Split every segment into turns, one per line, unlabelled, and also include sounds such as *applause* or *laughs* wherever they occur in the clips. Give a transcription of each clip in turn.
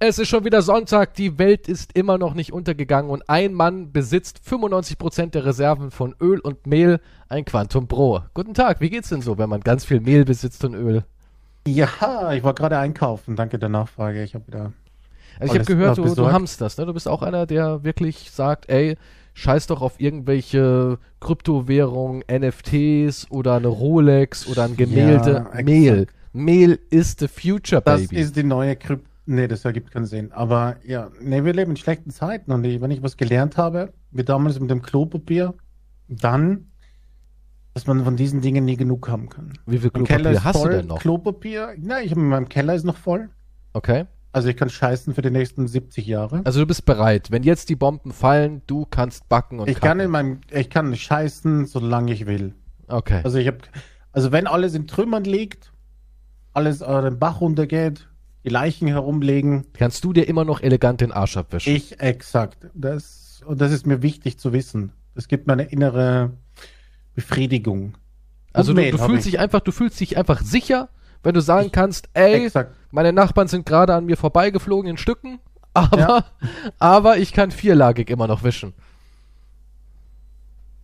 Es ist schon wieder Sonntag, die Welt ist immer noch nicht untergegangen und ein Mann besitzt 95% der Reserven von Öl und Mehl, ein Quantum Pro. Guten Tag, wie geht's denn so, wenn man ganz viel Mehl besitzt und Öl?
Ja, ich war gerade einkaufen, danke der Nachfrage. Ich habe wieder.
Also ich habe gehört, du, du hamsterst, ne? Du bist auch einer, der wirklich sagt, ey, scheiß doch auf irgendwelche Kryptowährungen, NFTs oder eine Rolex oder ein Gemälde. Ja, Mehl. Mehl is the future,
baby. Das ist die neue Krypto Nee, das ergibt keinen Sinn. Aber ja, nee, wir leben in schlechten Zeiten und wenn ich was gelernt habe, wie damals mit dem Klopapier, dann, dass man von diesen Dingen nie genug haben kann.
Wie viel Klopapier hast voll, du denn noch?
Klopapier, na, ich in meinem Keller ist noch voll.
Okay.
Also ich kann scheißen für die nächsten 70 Jahre.
Also du bist bereit. Wenn jetzt die Bomben fallen, du kannst backen und
Ich kacken. kann in meinem, ich kann scheißen, solange ich will.
Okay.
Also ich habe, also wenn alles in Trümmern liegt, alles äh, den Bach runtergeht, die Leichen herumlegen.
Kannst du dir immer noch elegant den Arsch abwischen?
Ich, exakt. Das, und das ist mir wichtig zu wissen. Das gibt mir eine innere Befriedigung.
Also du, du fühlst dich einfach, du fühlst dich einfach sicher, wenn du sagen ich, kannst, ey, exakt. meine Nachbarn sind gerade an mir vorbeigeflogen in Stücken, *laughs* aber, ja. aber ich kann vierlagig immer noch wischen.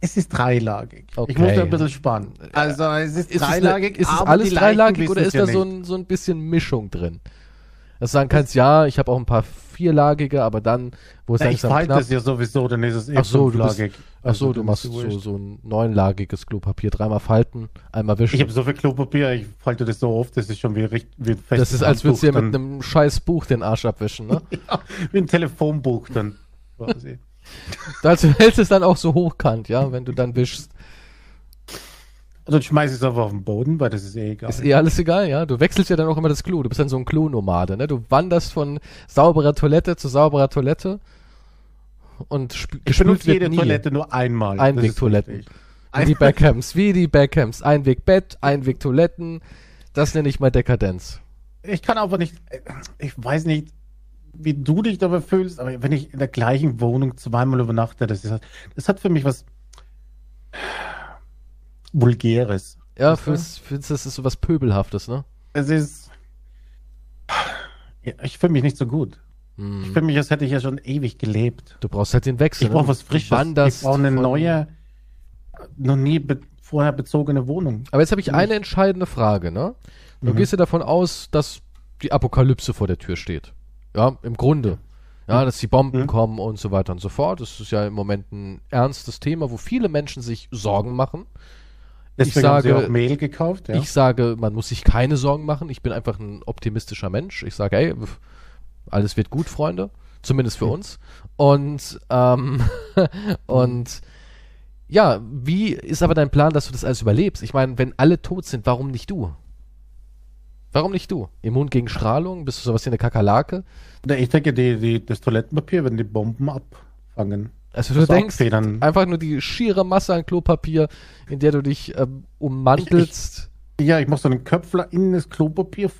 Es ist dreilagig.
Okay.
Ich muss da ein bisschen spannen. Also es ist, ist dreilagig.
Es eine, ist es alles dreilagig oder ist da so ein, so ein bisschen Mischung drin? Dass du sagen kannst, ja, ich habe auch ein paar vierlagige, aber dann, wo es
ja, langsam Ich falte es ja sowieso, dann ist es
eh ach so, fünflagig. Du bist, ach also so, du machst so, so ein neunlagiges Klopapier, dreimal falten, einmal wischen.
Ich habe so viel Klopapier, ich falte das so oft, das ist schon wie, wie
fest. Das ist, als würdest du dir mit einem scheiß Buch den Arsch abwischen, ne? *laughs*
ja, wie ein Telefonbuch dann quasi. *laughs*
also hältst es dann auch so hochkant, ja, wenn du dann wischst.
Also schmeiß ich es einfach auf den Boden, weil das ist eh egal.
Ist eh alles egal, ja. Du wechselst ja dann auch immer das Klo. Du bist dann so ein Klo-Nomade, ne? Du wanderst von sauberer Toilette zu sauberer Toilette und
ich benutze jede nie. Toilette nur einmal.
Einwegtoiletten. Wie die Beckhams, wie die Beckhams. Einwegbett, Einwegtoiletten. Das nenne ich mal Dekadenz.
Ich kann aber nicht, ich weiß nicht, wie du dich dabei fühlst, aber wenn ich in der gleichen Wohnung zweimal übernachte, das, ist, das hat für mich was Vulgäres.
Ja, findest, findest das ist so was Pöbelhaftes, ne?
Es ist. Ich fühle mich nicht so gut. Hm. Ich fühle mich, als hätte ich ja schon ewig gelebt.
Du brauchst halt den Wechsel.
Ich brauche ne? was Frisches.
Wanderst
ich brauche eine neue, noch nie be vorher bezogene Wohnung.
Aber jetzt habe ich eine entscheidende Frage, ne? Du mhm. gehst ja davon aus, dass die Apokalypse vor der Tür steht. Ja, im Grunde. Ja, dass die Bomben mhm. kommen und so weiter und so fort. Das ist ja im Moment ein ernstes Thema, wo viele Menschen sich Sorgen machen.
Deswegen ich sage, haben Sie auch Mehl gekauft,
ja? Ich sage, man muss sich keine Sorgen machen. Ich bin einfach ein optimistischer Mensch. Ich sage, ey, alles wird gut, Freunde. Zumindest für uns. Und, ähm, *laughs* und ja, wie ist aber dein Plan, dass du das alles überlebst? Ich meine, wenn alle tot sind, warum nicht du? Warum nicht du? Immun gegen Strahlung? Bist du sowas wie eine Kakerlake?
Ich denke, die, die, das Toilettenpapier, wenn die Bomben abfangen.
Also du denkst Abfedern. einfach nur die schiere Masse an Klopapier, in der du dich ähm, ummantelst.
Ich, ich, ja, ich muss so einen Köpfler in das Klopapier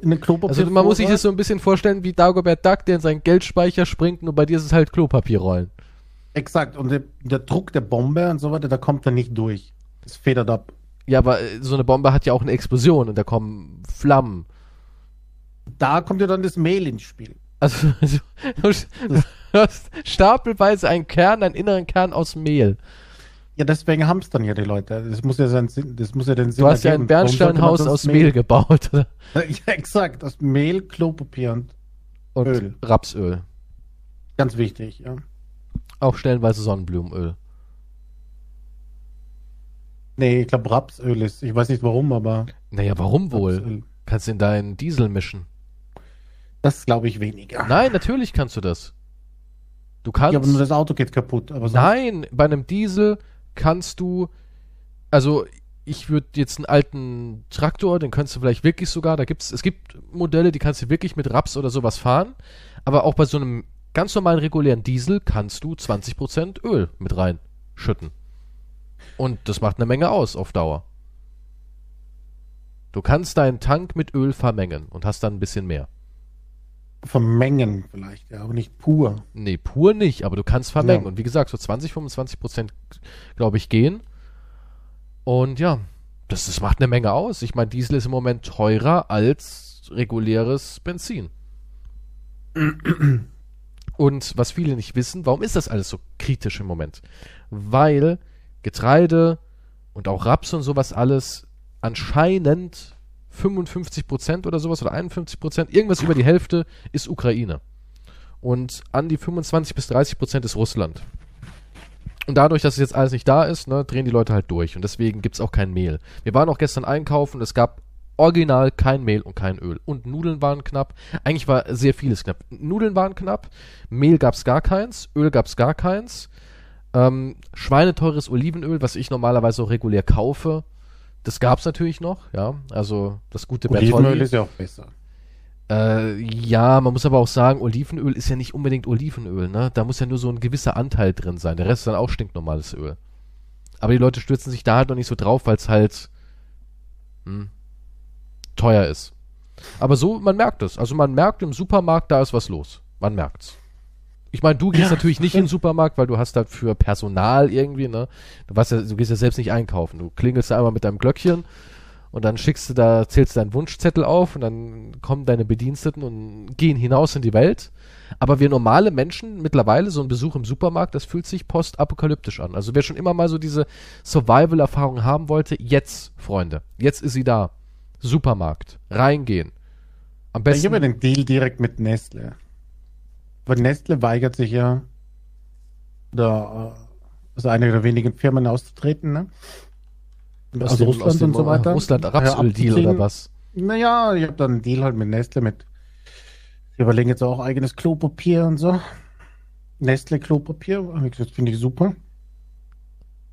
in den Klopapier.
Also man muss sich das so ein bisschen vorstellen wie Dagobert Duck, der in seinen Geldspeicher springt, nur bei dir ist es halt Klopapierrollen.
Exakt, und der, der Druck der Bombe und so weiter, da kommt er nicht durch. Das federt ab.
Ja, aber äh, so eine Bombe hat ja auch eine Explosion und da kommen Flammen.
Da kommt ja dann das Mehl ins Spiel.
Also, *laughs* also du hast stapelweise einen Kern, einen inneren Kern aus Mehl.
Ja, deswegen haben es dann ja die Leute. Das muss ja, sein, das muss ja den
Sinn Du hast ja ein Bernsteinhaus aus Mehl, Mehl gebaut. Oder? *laughs*
Ja, exakt. Aus Mehl, Klopapier und,
und Öl. Rapsöl.
Ganz wichtig, ja.
Auch stellenweise Sonnenblumenöl.
Nee, ich glaube Rapsöl ist. Ich weiß nicht warum, aber.
Naja, warum wohl? Rapsöl. Kannst du in deinen Diesel mischen.
Das glaube ich weniger.
Nein, natürlich kannst du das. Du kannst. Ja,
aber nur das Auto geht kaputt.
nein, bei einem Diesel kannst du. Also, ich würde jetzt einen alten Traktor, den könntest du vielleicht wirklich sogar, da gibt's, es gibt Modelle, die kannst du wirklich mit Raps oder sowas fahren. Aber auch bei so einem ganz normalen regulären Diesel kannst du 20% Öl mit reinschütten. Und das macht eine Menge aus auf Dauer. Du kannst deinen Tank mit Öl vermengen und hast dann ein bisschen mehr
vermengen vielleicht, ja, aber nicht pur.
Nee, pur nicht, aber du kannst vermengen. Ja. Und wie gesagt, so 20, 25 Prozent, glaube ich, gehen. Und ja, das, das macht eine Menge aus. Ich meine, Diesel ist im Moment teurer als reguläres Benzin. Und was viele nicht wissen, warum ist das alles so kritisch im Moment? Weil Getreide und auch Raps und sowas alles anscheinend 55 Prozent oder sowas oder 51 Prozent, irgendwas über die Hälfte ist Ukraine. Und an die 25 bis 30 Prozent ist Russland. Und dadurch, dass es jetzt alles nicht da ist, ne, drehen die Leute halt durch. Und deswegen gibt's auch kein Mehl. Wir waren auch gestern einkaufen, es gab original kein Mehl und kein Öl. Und Nudeln waren knapp. Eigentlich war sehr vieles knapp. Nudeln waren knapp, Mehl gab's gar keins, Öl gab's gar keins. Ähm, schweineteures Olivenöl, was ich normalerweise auch regulär kaufe, das gab's natürlich noch, ja. Also das gute
Olivenöl ist ja auch besser.
Äh, ja, man muss aber auch sagen, Olivenöl ist ja nicht unbedingt Olivenöl, ne? Da muss ja nur so ein gewisser Anteil drin sein. Der Rest ist dann auch stinknormales Öl. Aber die Leute stürzen sich da halt noch nicht so drauf, weil es halt hm, teuer ist. Aber so, man merkt es. Also man merkt im Supermarkt, da ist was los. Man merkt's. Ich meine, du gehst
Ja,
natürlich nicht in den Supermarkt, weil du hast halt für Personal irgendwie, ne? Du, weißt ja, du gehst ja selbst nicht einkaufen. Du klingelst da einmal mit deinem Glöckchen und dann schickst du da, zählst du deinen Wunschzettel auf und dann kommen deine Bediensteten und gehen hinaus in die Welt. Aber wir normale Menschen mittlerweile, so ein Besuch im Supermarkt, das fühlt sich postapokalyptisch an. Also wer schon immer mal so diese Survival-Erfahrung haben wollte, jetzt, Freunde, jetzt ist sie da. Supermarkt, reingehen. Am
Ich
besten.
habe den Deal direkt mit Nestle. Weil Nestle weigert sich ja, da, also eine der wenigen Firmen auszutreten, ne?
aus
Aus
dem-
Russland
aus dem,
und so weiter.
Russland Rapsöl-Deal oder was?
Naja, ich habe dann einen Deal halt mit Nestle mit. Wir überlegen jetzt auch eigenes Klopapier und so. Nestle Klopapier, gesagt, finde ich super.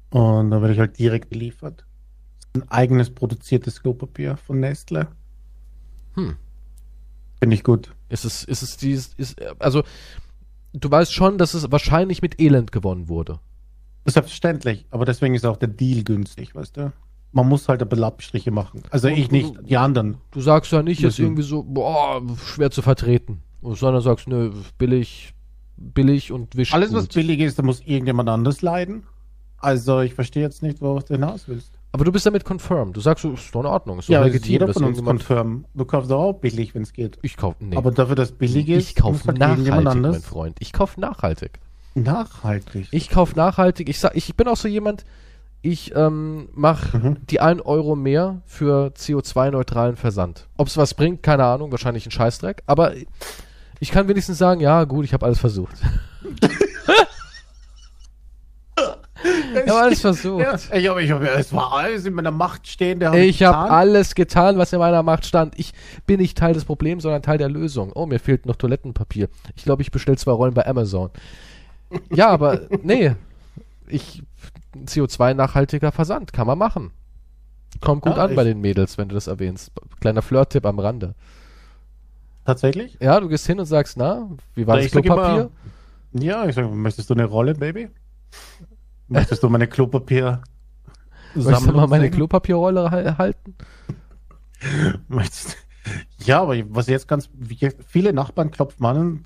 Und da werde ich halt direkt geliefert. Ein eigenes produziertes Klopapier von Nestle.
Hm.
Finde ich gut.
Ist es, ist es dieses, ist, also, du weißt schon, dass es wahrscheinlich mit Elend gewonnen wurde.
Selbstverständlich, aber deswegen ist auch der Deal günstig, weißt du? Man muss halt ein bisschen Abstriche machen. Also ich nicht, die anderen.
Du sagst ja nicht jetzt irgendwie so, boah, schwer zu vertreten. Sondern sagst, nö, billig, billig und wisch
Alles, was
gut.
billig ist, da muss irgendjemand anders leiden. Also ich verstehe jetzt nicht, worauf du hinaus willst.
Aber du bist damit confirmed. Du sagst, ist doch in Ordnung. Ist doch
Ja,
legitim,
jeder von uns confirm. Du kaufst auch billig, wenn es geht.
Ich kauf, nee.
Aber dafür, dass billig ist,
ich kauf
muss halt
nachhaltig, mein. Freund. Ich kauf nachhaltig.
Nachhaltig.
Ich kauf nachhaltig. Ich sag, ich bin auch so jemand, ich ähm, mach
Mhm.
die 1 Euro mehr für CO2-neutralen Versand. Ob es was bringt, keine Ahnung, wahrscheinlich ein Scheißdreck. Aber ich kann wenigstens sagen, ja gut, ich habe alles versucht. *laughs* ich habe alles versucht.
Ja, ich habe, ich habe, es war alles in meiner Macht stehende. hab
Ich habe
getan.
alles getan, was in meiner Macht stand. Ich bin nicht Teil des Problems, sondern Teil der Lösung. Oh, mir fehlt noch Toilettenpapier. Ich glaube, ich bestelle zwei Rollen bei Amazon. Ja, aber *laughs* nee. Ich CO2-nachhaltiger Versand kann man machen. Kommt gut
Ja,
an bei den Mädels, wenn du das erwähnst. Kleiner Flirt-Tipp am Rande.
Tatsächlich?
Ja, du gehst hin und sagst, na, wie war das
ich sag
Klopapier?
Ja, ich sage, möchtest du eine Rolle, Baby? Möchtest du meine Klopapier
Möchtest du mal meine
sehen?
Klopapierrolle hal- halten?
Möchtest- Ja, aber was jetzt ganz, viele Nachbarn klopfen an und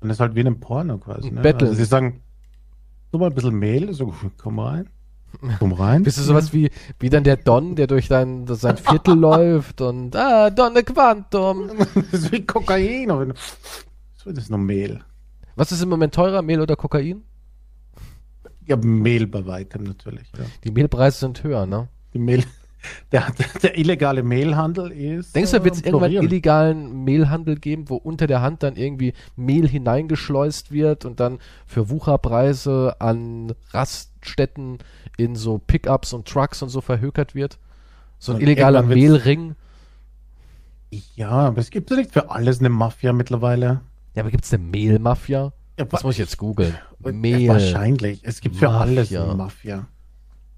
dann ist halt wie in einem Porno quasi. Ne?
Betteln.
Also sie sagen, so mal ein bisschen Mehl, so, komm rein. Komm rein.
Bist du sowas wie, wie dann der Don, der durch dein, sein Viertel *laughs* läuft und, ah, Donne Quantum. *laughs*
Das ist wie Kokain. Das ist nur Mehl.
Was ist im Moment teurer, Mehl oder Kokain?
Ja, Mehl bei weitem natürlich. Ja.
Die Mehlpreise sind höher, ne?
Die Mehl, *laughs* der, der, illegale Mehlhandel ist.
Denkst du, wird es
äh,
irgendwann illegalen Mehlhandel geben, wo unter der Hand dann irgendwie Mehl hineingeschleust wird und dann für Wucherpreise an Raststätten in so Pickups und Trucks und so verhökert wird? So ein
Und
illegaler Mehlring.
Ja, aber es gibt ja nicht für alles eine Mafia mittlerweile.
Ja, aber gibt es eine Mehlmafia?
Ja,
Das muss ich jetzt googeln.
Ja,
Mehl.
Wahrscheinlich. Es gibt für alles eine Mafia.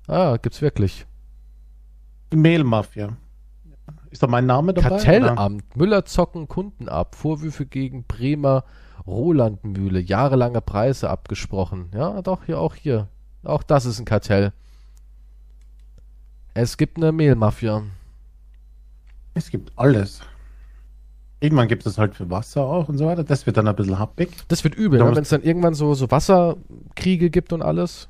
Ah, gibt's wirklich.
Die Mehlmafia. Ist da mein Name dabei? oder?
Kartellamt. Müller zocken Kunden ab. Vorwürfe gegen Bremer Rolandmühle. Jahrelange Preise abgesprochen. Ja, doch, hier auch hier. Auch das ist ein Kartell. Es gibt eine Mehlmafia.
Es gibt alles. Irgendwann gibt es halt für Wasser auch und so weiter. Das wird dann ein bisschen happig.
Das wird übel, ne? wenn es dann irgendwann so, so Wasserkriege gibt und alles.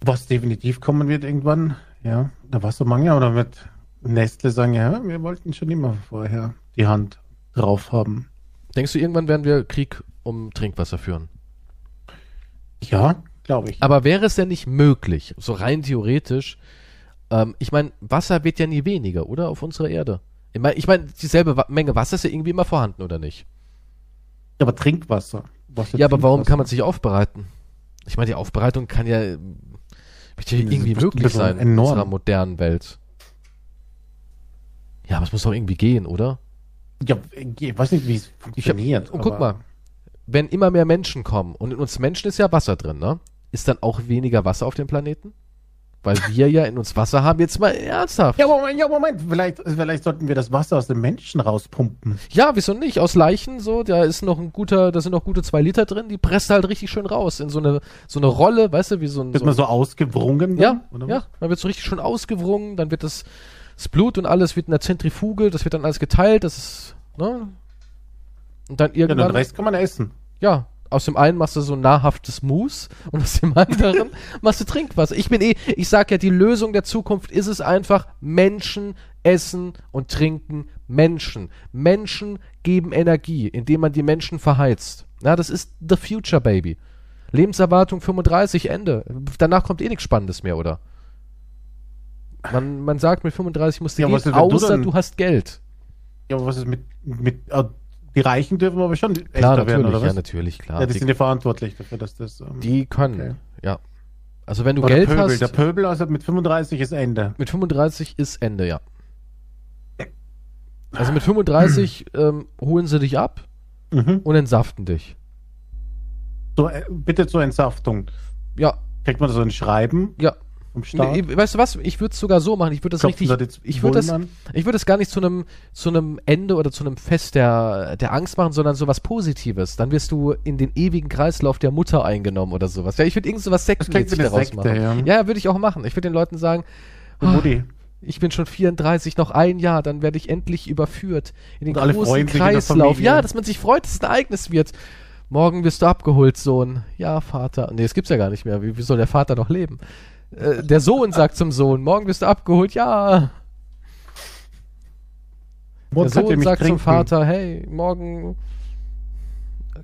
Was definitiv kommen wird irgendwann, ja, der Wassermangel, oder wird Nestle sagen, ja, wir wollten schon immer vorher die Hand drauf haben.
Denkst du, irgendwann werden wir Krieg um Trinkwasser führen?
Ja, glaube ich.
Aber wäre es denn nicht möglich, so rein theoretisch, ähm, ich meine, Wasser wird ja nie weniger, oder? Auf unserer Erde. Ich meine, ich mein, dieselbe Menge Wasser ist ja irgendwie immer vorhanden, oder nicht?
aber Trinkwasser. Was
Ja, aber warum kann man sich aufbereiten? Ich meine, die Aufbereitung kann ja, ja irgendwie möglich sein in unserer modernen Welt. Ja, aber es muss doch irgendwie gehen, oder?
Ja, ich weiß nicht, wie es
Ich hab,
funktioniert.
und guck mal, wenn immer mehr Menschen kommen und in uns Menschen ist ja Wasser drin, ne? Ist dann auch weniger Wasser auf dem Planeten? Weil wir ja in uns Wasser haben, jetzt mal ernsthaft.
Ja, Moment, ja, Moment. Vielleicht, vielleicht sollten wir das Wasser aus dem Menschen rauspumpen.
Ja, wieso nicht? Aus Leichen so, da ist noch ein guter, da sind noch gute zwei Liter drin, die presst halt richtig schön raus in so eine so eine Rolle, weißt du, wie so ein
Ist
so
man so ausgewrungen?
ja,
dann,
ja,
was?
dann wird so richtig schön ausgewrungen, dann wird das, das Blut und alles wird in der Zentrifuge, das wird dann alles geteilt, das ist, ne? Und dann
Ja, den
irgendwann,
Rest kann man essen.
ja, aus dem einen machst du so nahrhaftes Mus und aus dem anderen *laughs* machst du Trinkwasser. Ich bin eh, ich sag ja, die Lösung der Zukunft ist es einfach, Menschen essen und trinken Menschen. Menschen geben Energie, indem man die Menschen verheizt. Ja, das ist the future, baby. Lebenserwartung 35, Ende. Danach kommt eh nichts Spannendes mehr, oder? Man, man sagt, mit 35 musst du
Ja,
gehen,
was ist, wenn du
außer
dann-
du hast Geld.
Ja, aber was ist mit, mit äh, die Reichen dürfen aber schon
Klar,
älter
natürlich,
werden, oder
ja,
was?
natürlich, klar.
Ja, die
die,
sind ja verantwortlich dafür, dass das. Ähm,
die können,
Okay.
ja. Also wenn du
oder
Geld
Pöbel.
hast,
Der Pöbel, also mit 35 ist Ende.
mit 35 ist Ende, ja. Also mit 35 *clears throat* ähm, holen sie dich ab
Mhm.
und entsaften dich.
So, äh, bitte zur Entsaftung.
Ja,
Kriegt man so ein Schreiben
ja.
Vom Staat?
Nee, weißt du was? Ich würde es sogar so machen. Ich würde das
Klopfen
richtig.
da
Ich würde das, ich es gar nicht zu einem zu einem Ende oder zu einem Fest der der Angst machen, sondern so was Positives. Dann wirst du in den ewigen Kreislauf der Mutter eingenommen oder sowas. Ja, ich würde irgend so was Sektenmäßig daraus
Sekte,
machen.
ja.
Ja, würde ich auch machen. Ich würde den Leuten sagen,
Der Mutti.
ich bin schon 34, noch ein Jahr, dann werde ich endlich überführt in den
Und
großen Kreislauf. Ja, dass man sich freut, dass es ein Ereignis wird. Morgen wirst du abgeholt, Sohn. Ja, Vater. Nee, das gibt's ja gar nicht mehr. Wie, wie soll der Vater noch leben? Äh, der Sohn sagt zum Sohn, morgen wirst du abgeholt. Ja. Der Sohn sagt zum
trinken.
Vater, hey, morgen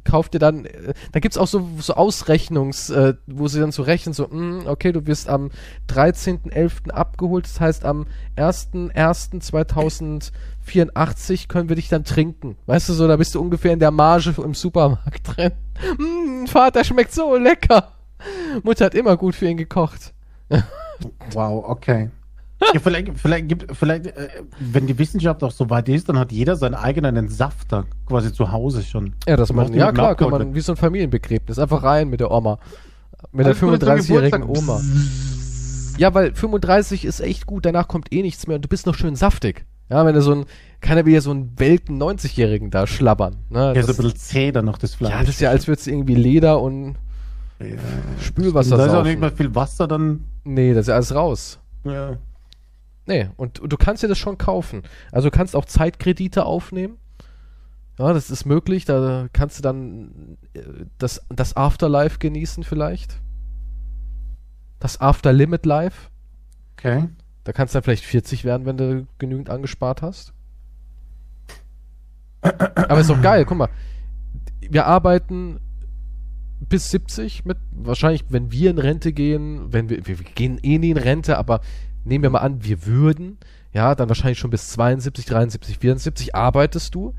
kauft ihr dann, da gibt's auch so, so Ausrechnungs, äh, wo sie dann so rechnen, so, mh, okay, du wirst am 13.11. abgeholt, das heißt am 1.1.2084 können wir dich dann trinken. Weißt du so, da bist du ungefähr in der Marge im Supermarkt drin. Mm, Vater schmeckt so lecker. Mutter hat immer gut für ihn gekocht.
Wow, okay. Ja, vielleicht, vielleicht gibt, vielleicht, äh, wenn die Wissenschaft auch so weit ist, dann hat jeder seinen eigenen Entsafter quasi zu Hause schon.
Ja, das man, ja klar, kann man, wie so ein Familienbegräbnis, einfach rein mit der Oma. Mit der
Alles Gute zum
35-jährigen
Geburtstag.
Oma. Ja, weil 35 ist echt gut, danach kommt eh nichts mehr und du bist noch schön saftig. Ja, wenn du so ein, keiner will ja so einen welken 90-Jährigen da schlabbern. Ne?
Ja, so ein
das,
bisschen zäh dann noch das Fleisch.
ja, das ist ja, als würdest du irgendwie Leder und
Ja.
Spülwasser
Da ist auch nicht mehr viel Wasser dann.
Nee, das ist ja alles raus.
Ja.
Nee, und, und du kannst dir das schon kaufen. Also du kannst auch Zeitkredite aufnehmen. Ja, das ist möglich. Da kannst du dann äh, das, das Afterlife genießen vielleicht. Das After Limit Life.
Okay.
Da kannst du dann vielleicht 40 werden, wenn du genügend angespart hast. Aber ist doch geil, guck mal. Wir arbeiten bis 70 mit, wahrscheinlich, wenn wir in Rente gehen, wenn wir, wir, gehen eh nie in Rente, aber nehmen wir mal an, wir würden, ja, dann wahrscheinlich schon bis 72, 73, 74 arbeitest du.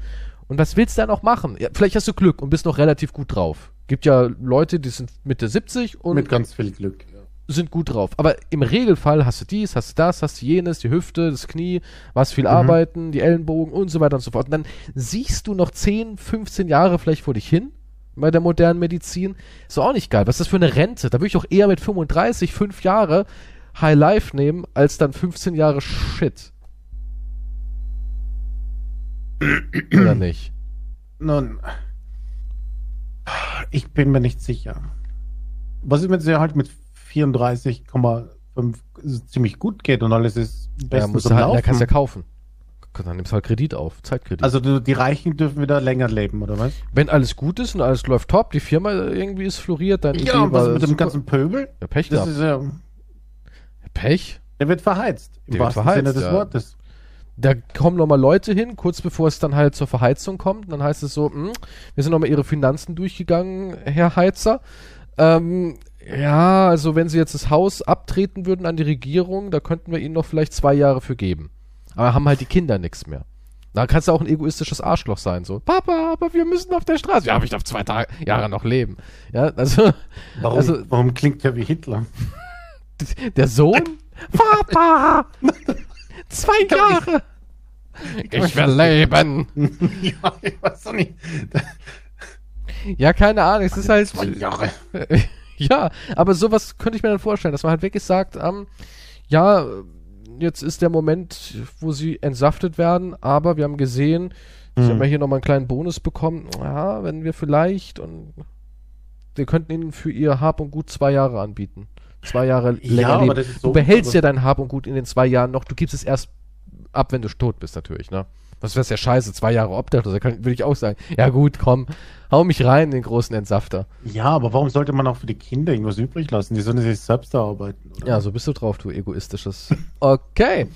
Und was willst du dann auch machen? Ja, vielleicht hast du Glück und bist noch relativ gut drauf. Gibt ja Leute, die sind Mitte 70 und
Mit ganz viel Glück.
Sind gut drauf. Aber im Regelfall hast du dies, hast du das, hast du jenes, die Hüfte, das Knie, was viel arbeiten, die Ellenbogen und so weiter und so fort. Und dann siehst du noch 10, 15 Jahre vielleicht vor dich hin bei der modernen Medizin. Ist doch auch nicht geil. Was ist das für eine Rente? Da würde ich auch eher mit 35, 5 Jahre High Life nehmen, als dann 15 Jahre Shit. Oder nicht?
Nun, ich bin mir nicht sicher. Was ist, wenn es dir halt mit 34,5 ziemlich gut geht und alles ist
Ja,
bestens
musst
am
du halt, ja,
Laufen?
kannst ja kaufen. Dann nimmst du halt Kredit auf, Zeitkredit.
Also die Reichen dürfen wieder länger leben, oder was?
Wenn alles gut ist und alles läuft top, die Firma irgendwie ist floriert, dann
Ja, und was
war
mit dem ganzen Pöbel?
ja, Pech
Das ist ja,
Pech?
der wird verheizt. Im
Der
wahrsten
verheizt,
Sinne des
ja.
Wortes.
da kommen nochmal Leute hin, kurz bevor es dann halt zur Verheizung kommt. Und dann heißt es so, hm, wir sind nochmal Ihre Finanzen durchgegangen, Herr Heizer. Ähm, ja, also wenn Sie jetzt das Haus abtreten würden an die Regierung, da könnten wir Ihnen noch vielleicht zwei Jahre für geben. Aber haben halt die Kinder nichts mehr. Da kannst du auch ein egoistisches Arschloch sein, so. Papa, aber wir müssen auf der Straße. Ja, aber ich darf zwei Tage, Jahre noch leben. Ja, also.
Warum,
also,
warum klingt der wie Hitler? *laughs*
Der Sohn? Papa! zwei Jahre! Ich will leben! *laughs*
ja, ich weiß doch nicht. *laughs*
Ja, keine Ahnung, es ist halt.
Zwei Jahre.
ja, aber sowas könnte ich mir dann vorstellen, dass man halt wirklich sagt, ähm, ja, jetzt ist der Moment, wo sie entsaftet werden, aber wir haben gesehen, sie
Hm.
haben ja hier nochmal einen kleinen Bonus bekommen. Ja, wenn wir vielleicht und wir könnten ihnen für ihr Hab und Gut zwei Jahre anbieten. Zwei Jahre länger
Ja,
leben.
ist
du
so-
behältst ja dein Hab und Gut in den zwei Jahren noch. Du gibst es erst ab, wenn du tot bist, natürlich, ne? Was wär's ja scheiße, zwei Jahre obdachlos, da kann, will ich auch sagen. Ja gut, komm, hau mich rein in den großen Entsafter.
Ja, aber warum sollte man auch für die Kinder irgendwas übrig lassen? Die sollen sich selbst erarbeiten. Oder?
Ja, so bist du drauf, du egoistisches. *laughs* Okay.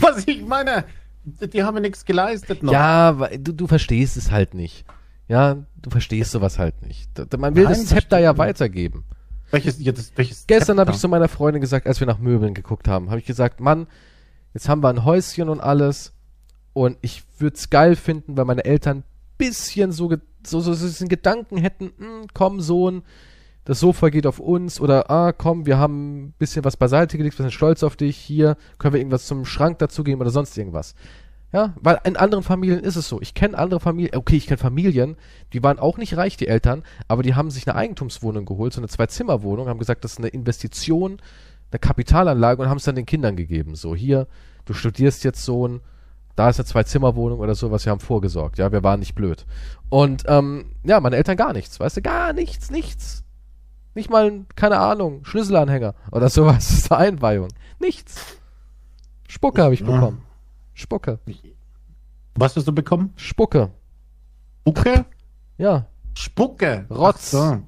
Was ich meine, die haben ja nichts geleistet noch.
Ja, du, du verstehst es halt nicht. Ja, du verstehst sowas halt nicht. Man will
Nein,
das Zepter ja weitergeben.
Welches, ja, das, welches
Gestern habe ich zu meiner Freundin gesagt, als wir nach Möbeln geguckt haben, habe ich gesagt, Mann, jetzt haben wir ein Häuschen und alles und ich würde es geil finden, weil meine Eltern bisschen so, so, so, so Gedanken hätten, hm, komm Sohn, das Sofa geht auf uns oder ah, komm, wir haben ein bisschen was beiseite gelegt, wir sind stolz auf dich, hier können wir irgendwas zum Schrank dazugeben oder sonst irgendwas. Ja, weil in anderen Familien ist es so. Ich kenne andere Familien, okay, ich kenne Familien, die waren auch nicht reich, die Eltern, aber die haben sich eine Eigentumswohnung geholt, so eine Zwei-Zimmer-Wohnung, haben gesagt, das ist eine Investition, eine Kapitalanlage und haben es dann den Kindern gegeben. So, hier, du studierst jetzt Sohn, da ist eine Zwei-Zimmer-Wohnung oder sowas, wir haben vorgesorgt, ja, wir waren nicht blöd. Und, ähm, ja, meine Eltern gar nichts, weißt du, gar nichts, nichts. Nicht mal, keine Ahnung, Schlüsselanhänger oder sowas *laughs* zur Einweihung. Nichts. Spucke habe ich bekommen. Spucke.
Was hast du bekommen?
Spucke.
Spucke?
Ja,
Spucke.
Rotz.
So.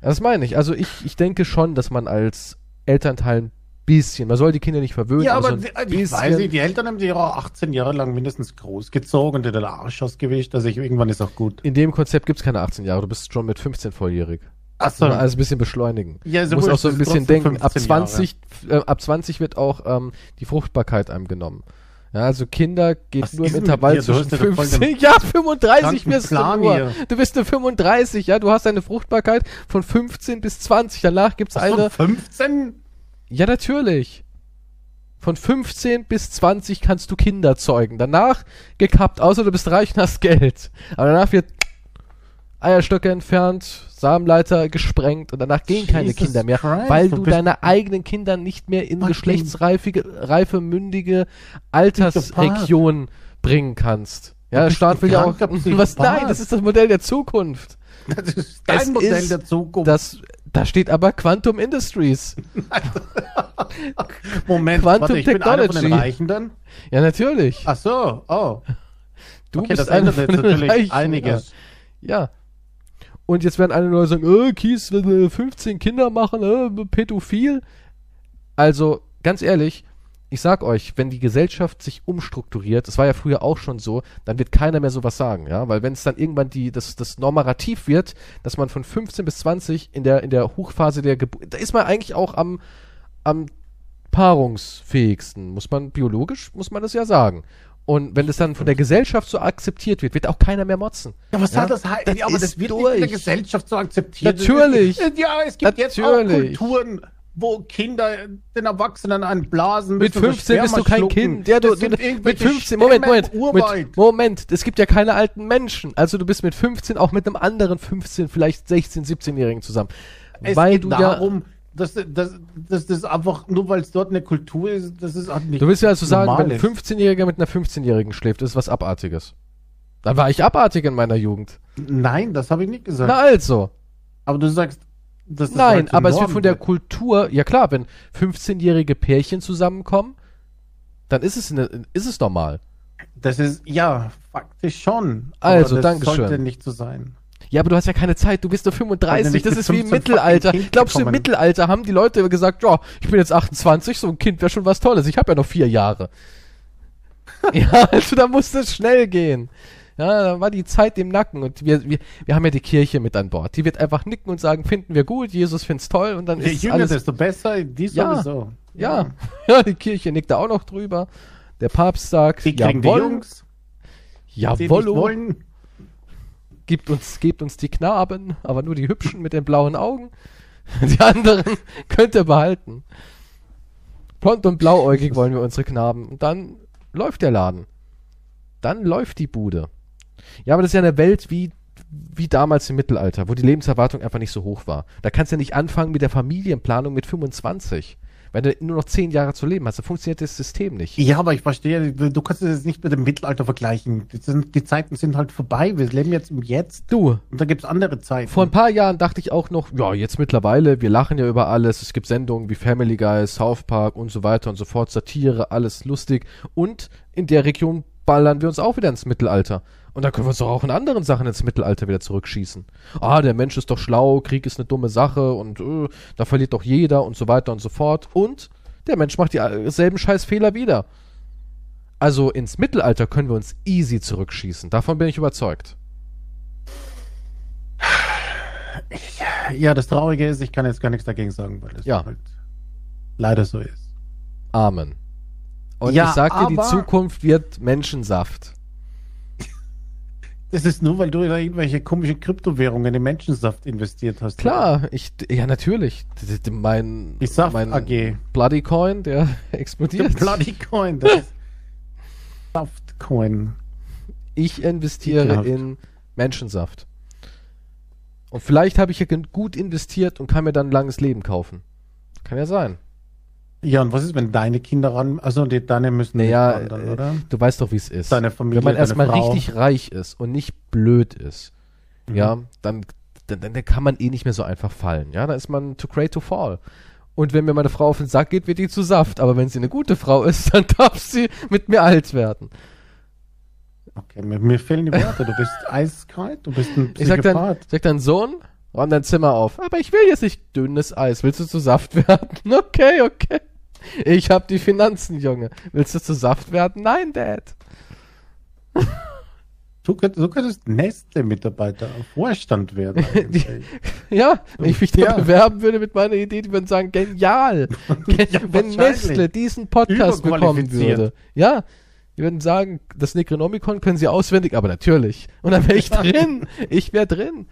das meine ich. Also ich, ich denke schon, dass man als Elternteil ein bisschen, man soll die Kinder nicht verwöhnen,
Ja, aber
so ein
die, ich weiß nicht, die Eltern haben die ja 18 Jahre lang mindestens großgezogen und dir den Arsch ausgewischt, also ich, irgendwann ist auch gut.
in dem Konzept gibt es keine 18 Jahre, du bist schon mit 15 volljährig.
Achso,
Also alles ein bisschen beschleunigen.
Ja,
du
so
musst auch so ein bisschen denken, ab
15 Jahre.
20, äh, ab 20 wird auch ähm, die Fruchtbarkeit einem genommen. Ja, also Kinder geht
Was
nur im Intervall zwischen
hast ja doch voll
15,
den
ja, 35
kranken
wirst du nur.
hier.
Du bist eine 35, ja, du hast eine Fruchtbarkeit von 15 bis 20. Danach gibt's
Ach so,
eine,
15?
Ja natürlich. Von 15 bis 20 kannst du Kinder zeugen. Danach gekappt, außer du bist reich und hast Geld. Aber danach wird Eierstöcke entfernt, Samenleiter gesprengt und danach gehen keine
Jesus
Kinder mehr,
Christ,
weil
du
deine eigenen Kinder nicht mehr in geschlechtsreife, reife, mündige Altersregion bringen kannst. Ja, der Staat will ja auch, *laughs* was, nein, das ist das Modell der Zukunft.
Das ist dein
Es
Modell
ist
der Zukunft.
Das, da steht aber Quantum Industries. *laughs*
Moment,
Quantum
warte, ich bin einer von den
Technology.
Reichen dann?
Ja, natürlich.
Ach so, oh.
Du
okay,
bist
das ändert jetzt natürlich
Reichen,
einiges.
Ja. ja. Und jetzt werden alle Leute sagen, äh, Kies will äh, 15 Kinder machen, äh, pädophil. Also, ganz ehrlich, ich sag euch, wenn die Gesellschaft sich umstrukturiert, das war ja früher auch schon so, dann wird keiner mehr sowas sagen, ja, weil wenn es dann irgendwann die, das, das Normativ wird, dass man von 15 bis 20 in der, in der Hochphase der Geburt, da ist man eigentlich auch am, am paarungsfähigsten, muss man, biologisch muss man das ja sagen. Und wenn das dann von der Gesellschaft so akzeptiert wird, wird auch keiner mehr motzen.
Ja, was
Ja,
hat das heißt?
das
Ja, aber das wird
durch.
nicht in der Gesellschaft so akzeptiert.
Natürlich.
Ja, es gibt jetzt auch
Natürlich.
Kulturen, wo Kinder den Erwachsenen.
Mit
bis sie das
15 bist du kein
schlucken.
Kind. Ja, du,
Das
du, mit
irgendwelche
15, Moment, Moment, mit, Moment, es gibt ja keine alten Menschen. Also du bist mit 15 auch mit einem anderen 15, vielleicht 16, 17-Jährigen zusammen.
Es
weil
geht
du
darum, dass, dass, dass das einfach, nur weil es dort eine Kultur ist, das ist auch
ja,
nicht
du willst ja also sagen, wenn ein
ist.
15-Jähriger mit einer 15-Jährigen schläft, ist was Abartiges. Dann war ich abartig in meiner Jugend.
Nein, das habe ich nicht gesagt.
Na also.
Aber du sagst, das
Nein,
halt
aber es wird von der Kultur, ja klar, wenn 15-jährige Pärchen zusammenkommen, dann ist es, eine, ist es normal.
Das ist, ja, faktisch schon.
Also,
das
Dankeschön.
sollte nicht so sein.
Ja, aber du hast ja keine Zeit, du bist nur 35,
nicht
das ist wie im
15
Mittelalter. Glaubst du, im. Mittelalter haben die Leute gesagt, ja, ich bin jetzt 28, so ein Kind wäre schon was Tolles, ich habe ja noch vier Jahre. *laughs* ja, also da musste es schnell gehen. Ja, da war die Zeit im Nacken und wir, wir, wir haben ja die Kirche mit an Bord. Die wird einfach nicken und sagen, finden wir gut, Jesus find's toll und dann
Je
ist
jünger,
alles
desto besser, die
Ja.
sowieso.
ja, *laughs* ja, die Kirche nickt da auch noch drüber. Der Papst sagt,
Die kriegen
jawohl,
Jungs, die nicht
jawohl,
wollen.
gibt uns, gebt uns die Knaben, aber nur die hübschen mit den blauen Augen. *laughs* Die anderen *laughs* könnt ihr behalten. Blond und blauäugig wollen wir unsere Knaben. Und dann läuft der Laden. Dann läuft die Bude. Ja, aber das ist ja eine Welt wie, wie damals im Mittelalter, wo die Lebenserwartung einfach nicht so hoch war. Da kannst du ja nicht anfangen mit der Familienplanung mit 25. Wenn du nur noch 10 Jahre zu leben hast, dann funktioniert das System nicht.
Ja, aber ich verstehe, du du kannst es jetzt nicht mit dem Mittelalter vergleichen. Die, sind, die Zeiten sind halt vorbei. Wir leben jetzt im Jetzt
Du,
und da gibt es andere Zeiten.
Vor ein paar Jahren dachte ich auch noch, ja, jetzt mittlerweile, wir lachen ja über alles. Es gibt Sendungen wie Family Guy, South Park und so weiter und so fort, Satire, alles lustig. Und in der Region ballern wir uns auch wieder ins Mittelalter. Und da können wir uns doch auch in anderen Sachen ins Mittelalter wieder zurückschießen. Ah, der Mensch ist doch schlau, Krieg ist eine dumme Sache und äh, da verliert doch jeder und so weiter und so fort. Und der Mensch macht dieselben Scheißfehler wieder. Also ins Mittelalter können wir uns easy zurückschießen. Davon bin ich überzeugt.
ja, das Traurige ist, ich kann jetzt gar nichts dagegen sagen, weil das
Ja.
halt leider so ist.
Amen. Und
Ja,
ich sag dir, die Zukunft wird Menschensaft.
Das ist nur, weil du in irgendwelche komischen Kryptowährungen in Menschensaft investiert hast.
Klar, ich, ja natürlich. Mein,
Die Saft
mein
AG.
Bloody Coin, der *laughs*
Der
explodiert.
Bloody Coin. Das Saftcoin.
Ich investiere
Ekelhaft.
in Menschensaft. Und vielleicht habe ich ja gut investiert und kann mir dann ein langes Leben kaufen. Kann ja sein.
Ja, und was ist, wenn deine Kinder ran, also die, deine müssen
Naja,
nicht ran dann,
äh,
oder?
du weißt doch, wie es ist.
Deine Familie,
Wenn man erstmal richtig reich ist und nicht blöd ist,
Mhm.
ja, dann, dann, dann kann man eh nicht mehr so einfach fallen. Ja, da ist man too great to fall. Und wenn mir meine Frau auf den Sack geht, wird die zu Saft. Aber wenn sie eine gute Frau ist, *laughs* dann darf sie mit mir alt werden.
Okay, mir, mir fehlen die Worte. Du bist *laughs* eiskalt, du bist ein
Ich sag dann,
Psychopath.
sag dann, Sohn, räum dein Zimmer auf. Aber ich will jetzt nicht dünnes Eis. Willst du zu Saft *laughs* werden? Okay, okay. Ich hab die Finanzen, Junge. Willst du zu Saft werden? Nein, Dad.
Du, könntest, du könntest Nestle-Mitarbeiter, Vorstand werden. *laughs*
Die-. Ja, wenn ich mich da
Ja.
bewerben würde mit meiner Idee, die würden sagen, genial. Gen- *laughs*
Ja,
wenn. Nestle diesen Podcast bekommen würde. Ja, die würden sagen, das Necronomicon können sie auswendig, aber natürlich. Und dann wäre ich *laughs* drin. Ich wäre drin.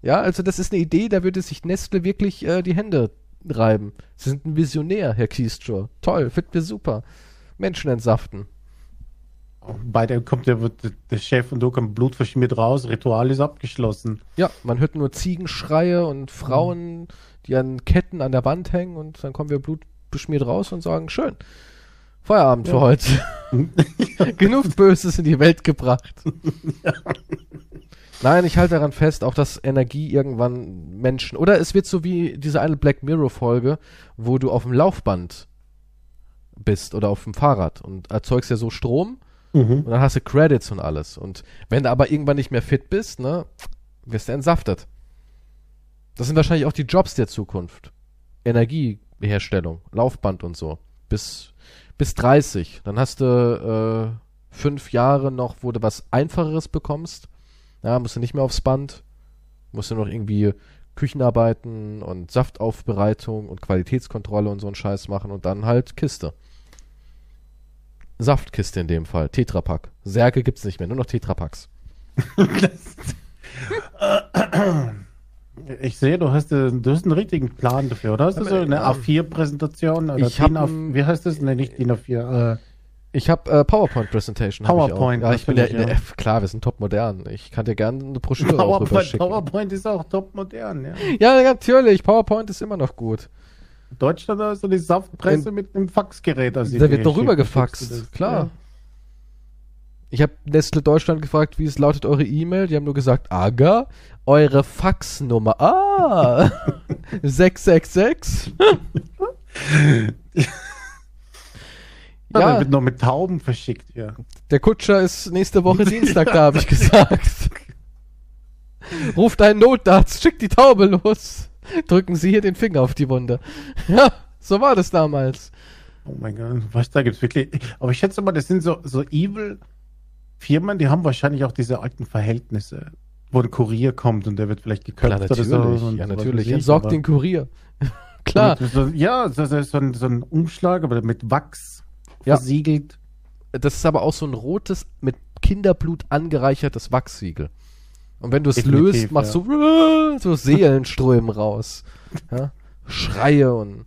Ja, also das ist eine Idee, da würde sich Nestle wirklich äh, die Hände reiben. Sie sind ein Visionär, Herr Kiestrow. Toll, finden wir super. Menschen entsaften.
Bei der kommt der, der Chef und du kommt blutverschmiert raus, Ritual ist abgeschlossen.
Ja, man hört nur Ziegenschreie und Frauen, die an Ketten an der Wand hängen und dann kommen wir blutbeschmiert raus und sagen, schön, Feierabend für
Ja.
heute. Genug Böses in die Welt gebracht. Nein, ich halte daran fest, auch dass Energie irgendwann Menschen, oder es wird so wie diese eine Black Mirror Folge, wo du auf dem Laufband bist oder auf dem Fahrrad und erzeugst ja so Strom
Mhm.
und dann hast du Credits und alles. Und wenn du aber irgendwann nicht mehr fit bist, ne, wirst du entsaftet. Das sind wahrscheinlich auch die Jobs der Zukunft. Energieherstellung, Laufband und so. Bis, bis 30. Dann hast du äh, fünf Jahre noch, wo du was Einfacheres bekommst. Ja, musst du nicht mehr aufs Band. Musst du noch irgendwie Küchenarbeiten und Saftaufbereitung und Qualitätskontrolle und so einen Scheiß machen und dann halt Kiste. Saftkiste in dem Fall. Tetrapack. Särge gibt's nicht mehr, nur noch Tetrapacks. *laughs*
Ich sehe, du hast, äh, du hast einen richtigen Plan dafür, oder? Hast du so eine
ähm,
A4-Präsentation?
ich
DIN wie heißt das? Nee, nicht DIN A4. Äh,
Ich habe äh, PowerPoint Presentation. hab
PowerPoint,
Ich. Ja, ich bin ja, in der, klar, wir sind top modern. Ich kann dir gerne eine Broschüre
PowerPoint. PowerPoint ist auch top modern, ja.
Ja, natürlich. PowerPoint ist immer noch gut.
Deutschland hat so die Saftpresse mit einem Faxgerät. Also
Da wird doch rübergefaxt. Klar. Ich habe Nestle Deutschland gefragt, wie es lautet eure E-Mail. Die haben nur gesagt, Aga, eure Faxnummer. Ah, *laughs* *laughs* 666. *laughs*
Ja.
ja,
wird noch mit Tauben verschickt, ja.
der Kutscher ist nächste Woche Dienstag da, habe ich gesagt. Ruft einen Notarzt, schickt die Taube los. Drücken Sie hier den Finger auf die Wunde. Ja, so war das damals.
Oh mein Gott, was da gibt's wirklich. Aber ich schätze mal, das sind so, so evil Firmen, die haben wahrscheinlich auch diese alten Verhältnisse, wo ein Kurier kommt und der wird vielleicht geköpft
Klar, natürlich.
oder so.
ja, natürlich.
ich,
Entsorgt den Kurier. *laughs* Klar.
So, ja, so, so, so, ein, so ein Umschlag, aber mit Wachs
Ja.
versiegelt.
Das ist aber auch so ein rotes, mit Kinderblut angereichertes Wachssiegel. Und wenn du es löst, machst
ja.
du *laughs* so Seelenströmen raus. Ja? Schreie und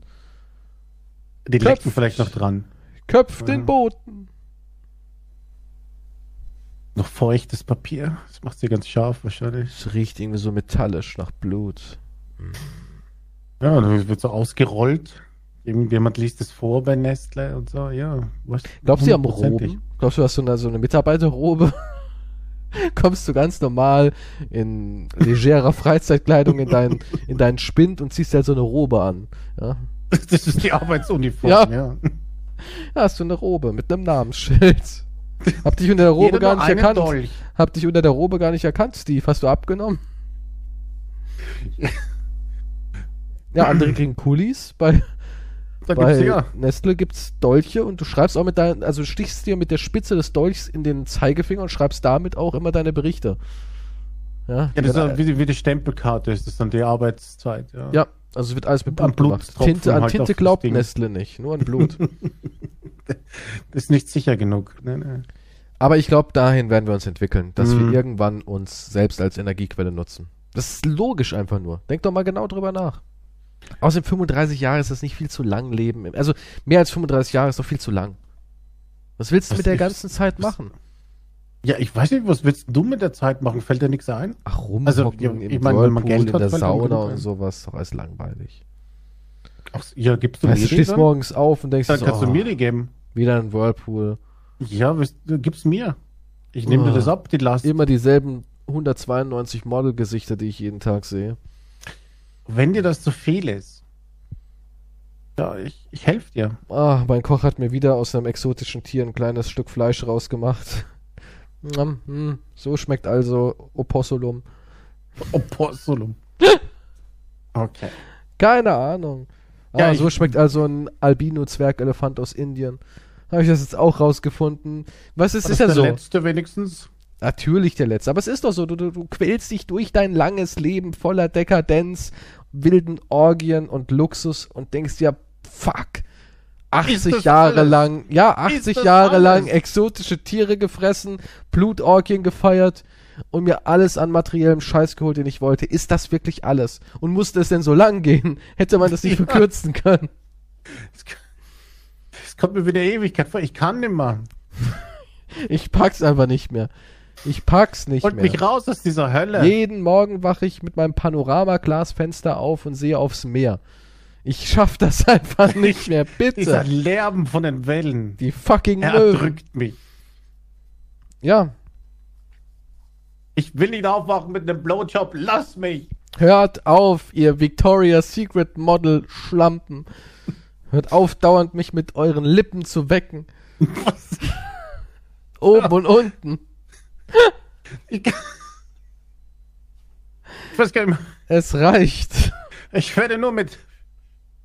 Die
Köpf.
lecken vielleicht noch dran.
köpft
Ja.
den Boten.
Noch feuchtes Papier. Das macht sie ganz scharf wahrscheinlich.
Es riecht irgendwie so metallisch nach Blut.
Ja, dann wird so ausgerollt. Irgendjemand liest es vor bei Nestle und so, ja. Was,
Glaubst du, die haben. Roben? Glaubst du, du hast so eine, so eine Mitarbeiterrobe? *laughs* Kommst du ganz normal in legerer *laughs* Freizeitkleidung in deinen, in deinen Spind und ziehst dir halt so eine Robe an. Ja? *laughs*
Das ist die Arbeitsuniform,
Ja.
ja.
Da hast du eine Robe mit einem Namensschild. Hab dich unter der Robe gar nicht erkannt.
Dolch.
Hab dich unter der Robe gar nicht erkannt, Steve. Hast du abgenommen? Ja, andere kriegen Kulis. Bei,
Da
bei
gibt's ja.
Nestle gibt's Dolche und du schreibst auch mit deinen, also stichst dir mit der Spitze des Dolchs in den Zeigefinger und schreibst damit auch immer deine Berichte. Ja,
Ja, das ist
ja,
ja wie, die- wie die Stempelkarte ist, das ist dann die Arbeitszeit, ja.
ja, also es wird alles mit
Am
Blut gemacht. Tinte, an
halt
Tinte glaubt. Nestle nicht, nur an Blut.
Das *laughs* *laughs* ist nicht sicher genug. Nee, nee.
Aber ich glaube, dahin werden wir uns entwickeln, dass
Mhm.
wir irgendwann uns selbst als Energiequelle nutzen. Das ist logisch einfach nur. Denk doch mal genau drüber nach. Außerdem 35 Jahre ist das nicht viel zu lang Leben. Also mehr als 35 Jahre ist doch viel zu lang. Was willst du
Was
mit der ganzen Zeit machen?
Ja, ich weiß nicht, was willst du mit der Zeit machen? Fällt dir nichts ein?
Ach, rumhocken
Also,
im
ich meine, wenn man
Whirlpool,
Geld
in
hat,
der Sauna und sowas, ist doch alles langweilig.
Ach, ja, gibst du
Weißt du,
mir die
stehst
dann?
morgens auf und denkst dir
Dann
so,
kannst du
oh,
mir die geben.
wieder ein Whirlpool.
Ja, wisst- gib's mir. Ich nehme dir
Oh.
das ab, die Last.
Immer dieselben 192 Modelgesichter, die ich jeden Tag sehe.
Wenn dir das zu viel ist. Ja, ich, ich helfe dir.
Ah, mein Koch hat mir wieder aus einem exotischen Tier ein kleines Stück Fleisch rausgemacht. *laughs* Mm, so schmeckt also Opossulum.
Opossum. *laughs* Okay.
Keine Ahnung. Ah,
Ja,
so schmeckt also ein Albino-Zwergelefant aus Indien. Habe ich das jetzt auch rausgefunden. Was
War
ist
das
ja
der
so.
letzte wenigstens?
Natürlich der letzte. Aber es ist doch so, du, du, du quälst dich durch dein langes Leben voller Dekadenz, wilden Orgien und Luxus und denkst dir, fuck, 80
das
Jahre
alles?
lang, ja,
Ist
80
das
Jahre lang
alles?
exotische Tiere gefressen, Blutorgien gefeiert und mir alles an materiellem Scheiß geholt, den ich wollte. Ist das wirklich alles? Und musste es denn so lang gehen? *laughs* Hätte man das nicht
Ja.
verkürzen können?
Es kommt mir wieder Ewigkeit vor. Ich kann nicht mehr.
Ich pack's einfach nicht mehr. Ich pack's nicht
Holt
mehr.
mich raus aus dieser Hölle.
Jeden Morgen wache ich mit meinem Panoramaglasfenster auf und sehe aufs Meer. Ich schaff das *laughs* einfach nicht *laughs* mehr,
Dieser
bitte.
Lärm von den Wellen.
Die fucking
Er
Möwen.
erdrückt mich.
Ja,
Ich will nicht aufwachen mit einem Blowjob. Lass mich.
hört auf, ihr Victoria's Secret Model Schlampen. Hört auf, dauernd mich mit euren Lippen zu wecken.
Was? *laughs*
Oben und unten.
Ich, ich weiß gar nicht mehr.
Es reicht.
Ich werde nur mit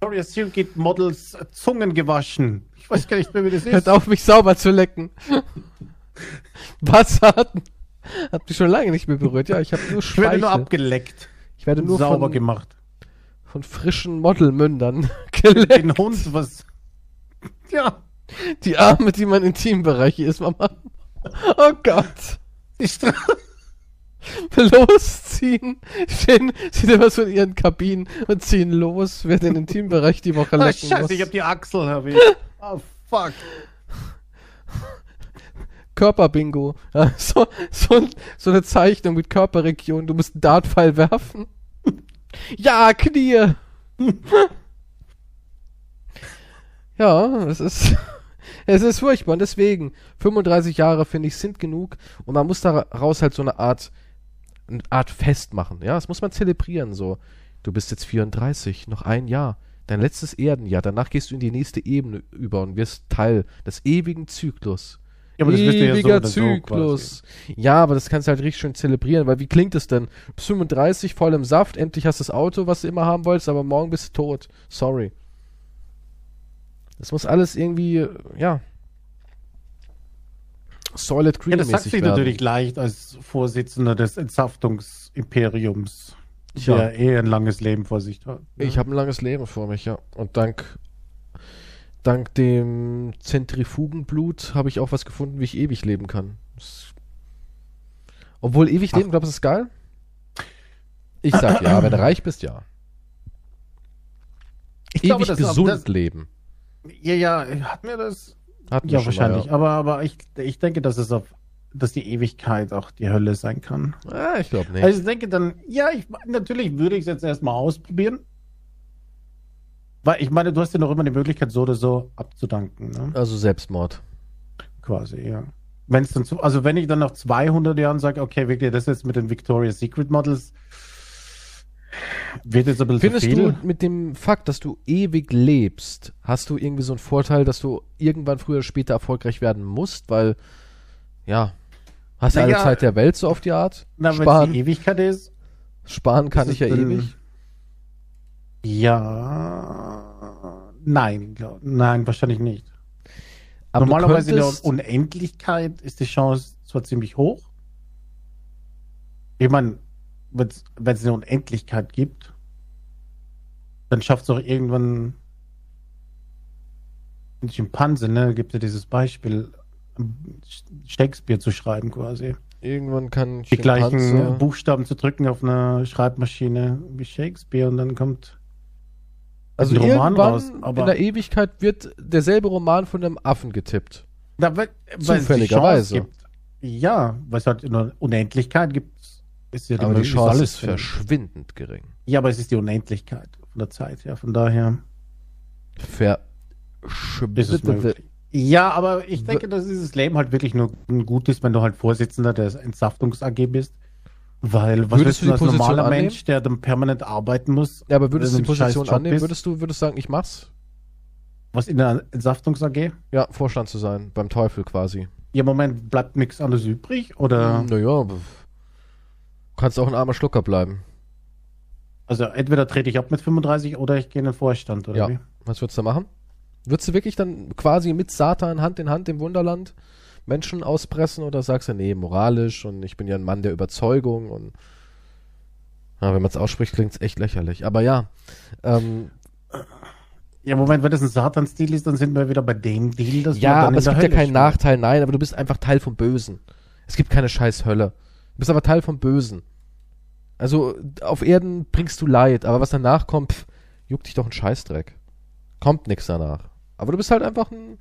Victoria's Secret Models Zungen gewaschen. Ich weiß gar nicht mehr, wie das ist.
Hört auf, mich sauber zu lecken. Wasser hat, hat mich schon lange nicht mehr berührt. Ja, ich habe nur
Ich werde
Speichel.
nur abgeleckt.
ich werde nur
sauber
von,
gemacht.
von frischen Modelmündern *laughs* geleckt.
Den Hund, was. Ja.
Die Arme, die man Intimbereiche ist, Mama. Oh Gott.
Die Stra *laughs*
Losziehen. Stehen, sind immer so in ihren Kabinen und ziehen los, wer den Intimbereich die Woche
Ah,
lecken
Scheiße,
muss.
ich hab die Achsel erwischt. *laughs* Oh, fuck.
Körperbingo. Ja, so, so, so eine Zeichnung mit Körperregion. Du musst einen Dartpfeil werfen. Ja, Knie. *laughs* ja, es ist, es ist furchtbar. Und deswegen, 35 Jahre, finde ich, sind genug. Und man muss daraus halt so eine Art, eine Art Fest machen. Ja, das muss man zelebrieren. So, du bist jetzt 34, noch ein Jahr. Dein letztes Erdenjahr. Danach gehst du in die nächste Ebene über und wirst Teil des ewigen Zyklus.
Ja, aber das ihr ja so
Ewiger
oder so
Zyklus. ja, aber das kannst du halt richtig schön zelebrieren, weil wie klingt es denn? Bist 35, voll im Saft, endlich hast du das Auto, was du immer haben wolltest, aber morgen bist du tot. Sorry. Das muss alles irgendwie, ja. Solid
Ja,
Green
das sagt sich
werden.
natürlich leicht als Vorsitzender des Entsaftungsimperiums,
Tja.
der eh ein langes Leben vor sich hat. ne?
Ich habe ein langes Leben vor mich, ja. Und dank, dank dem Zentrifugenblut habe ich auch was gefunden, wie ich ewig leben kann. Das, obwohl ewig
Ach.
leben, glaubst du, ist geil? Ich sag ja, wenn du reich bist, ja.
ich
ewig
das-
gesund
das,
leben.
Ja, ja, hat mir das.
Hatten
Ja, wahrscheinlich.
Mal,
Aber, aber ich, ich denke, dass es auf, dass die Ewigkeit auch die Hölle sein kann.
ja. Ah, ich glaube nicht.
Also ich denke dann, ja, ich, natürlich würde ich es jetzt erstmal ausprobieren. Weil ich meine, du hast ja noch immer die Möglichkeit, so oder so abzudanken, ne?
Also Selbstmord.
Quasi, ja. Wenn es dann zu, also wenn ich dann nach 200 Jahren sage, okay, wirklich, das jetzt mit den Victoria's Secret Models wird jetzt ein bisschen
Findest du mit dem Fakt, dass du ewig lebst, hast du irgendwie so einen Vorteil, dass du irgendwann früher oder später erfolgreich werden musst, weil, ja, hast ja alle Zeit der Welt so auf die Art.
Na, wenn es
Sparen,
die Ewigkeit ist,
sparen kann
ist
ich ja ewig.
Ja, nein, glaub, nein, wahrscheinlich nicht.
Aber
Normalerweise
du
in der
könntest,
Unendlichkeit ist die Chance zwar ziemlich hoch. Ich meine, wenn es eine Unendlichkeit gibt, dann schafft es auch irgendwann ein Schimpanse, ne? Gibt ja dieses Beispiel, Shakespeare zu schreiben quasi.
irgendwann kann
Die gleichen
Schimpanse-
Buchstaben zu drücken auf einer Schreibmaschine wie Shakespeare und dann kommt
also
ein Roman raus, aber-
in der Ewigkeit wird derselbe Roman von einem Affen getippt.
Da, weil, weil
Zufälligerweise.
Gibt. Ja, weil es halt in der Unendlichkeit gibt, ist ja
Aber die Chance ist verschwindend gering.
Ja, aber es ist die Unendlichkeit von der Zeit, ja. Von daher ist es
Verschwindend.
möglich. Ja, aber ich denke, dass dieses Leben halt wirklich nur gut ist, wenn du halt Vorsitzender der Entsaftungs AG bist. Weil, was
Würdest du
du
die
als
Position
normaler
annehmen?
Mensch, der dann permanent arbeiten muss,
Ja, aber würdest du die Position annehmen?
bist?
Würdest du, würdest sagen, ich mach's?
was in der Entsaftungs AG?
Ja, Vorstand zu sein, beim Teufel quasi.
Ja, Moment, bleibt nichts anderes übrig? Oder?
Naja, kannst auch ein armer Schlucker bleiben.
Also entweder trete ich ab mit 35 oder ich gehe in den Vorstand, oder
Ja.
wie?
Was würdest du machen? Würdest du wirklich dann quasi mit Satan Hand in Hand im Wunderland Menschen auspressen oder sagst du, nee, moralisch und ich bin ja ein Mann der Überzeugung und ja, wenn man es ausspricht, klingt es echt lächerlich. Aber ja, ähm,
Ja, Moment, wenn das ein Satan-Stil ist, dann sind wir wieder bei dem Deal, dass
ja, aber es gibt ja keinen. Nachteil, nein, aber du bist einfach Teil vom Bösen. Es gibt keine scheiß Hölle. Du bist aber Teil vom Bösen. Also auf Erden bringst du Leid, aber was danach kommt, pff, juckt dich doch ein Scheißdreck. Kommt nichts danach. Aber du bist halt einfach ein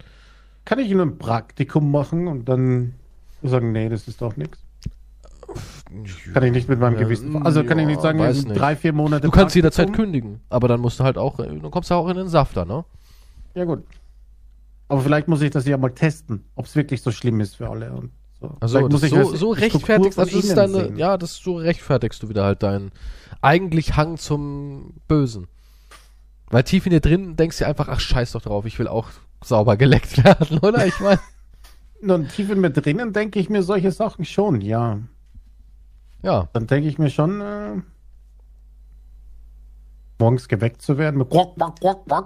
Kann ich nur ein Praktikum machen und dann sagen, nee, das ist doch nichts? Kann ich nicht mit meinem
Ja,
Gewissen. Also kann ich nicht sagen, sind
nicht.
drei, vier Monate.
Du kannst jederzeit kündigen, aber dann musst du halt auch, dann kommst du auch in den Safter, ne?
Ja, gut. Aber vielleicht muss ich das ja mal testen, ob es wirklich so schlimm ist für alle. Und so.
Also
muss ich
so,
das-
so rechtfertigst, das ist deine,
sehen.
ja, das so rechtfertigst du wieder halt deinen eigentlich Hang zum Bösen. Weil tief in dir drin denkst du dir einfach, ach scheiß doch drauf, ich will auch sauber geleckt *laughs* werden, oder? Ich meine, *laughs*
Und tief in mir drinnen denke ich mir solche Sachen schon, ja.
ja.
Dann denke ich mir schon, äh, morgens geweckt zu werden mit Quack, Quack, Quack, Quack,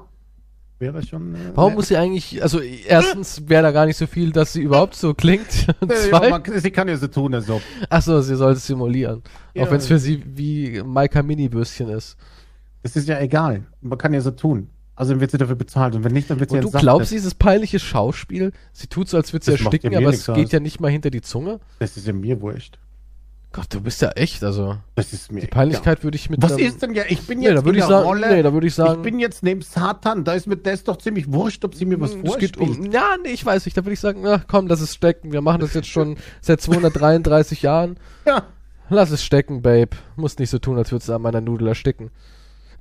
wäre schon. Äh,
Warum muss sie eigentlich, also erstens wäre da gar nicht so viel, dass sie überhaupt so klingt. *laughs* Und
ja, man, sie kann ja so tun, als ob.
achso, sie soll es simulieren.
Ja.
Auch wenn es für sie wie Maika Mini-Würstchen ist.
Das ist ja egal. Man kann ja so tun. Also dann wird sie dafür bezahlt und wenn nicht, dann wird sie
Und du glaubst, dieses peinliche Schauspiel, sie tut so, als würde sie
Das
ersticken, aber es geht
aus.
ja nicht mal hinter die Zunge.
Das ist ja mir wurscht.
Gott, du bist ja echt, also
Das ist mir
die Peinlichkeit würde ich mit
Was
einem-
ist denn ja? Ich bin
Nee,
jetzt
da würde
in
ich
der
sagen,
Rolle.
nee, da würde ich sagen,
ich bin jetzt neben Satan. Da ist mir das doch ziemlich wurscht, ob sie mir was
Hm,
vorspielt.
um, ja, nee, ich weiß nicht, da würde ich sagen, na komm, lass es stecken. Wir machen das jetzt schon *laughs* seit 233 Jahren.
Ja.
Lass es stecken, Babe. Muss nicht so tun, als würdest du an meiner Nudel ersticken.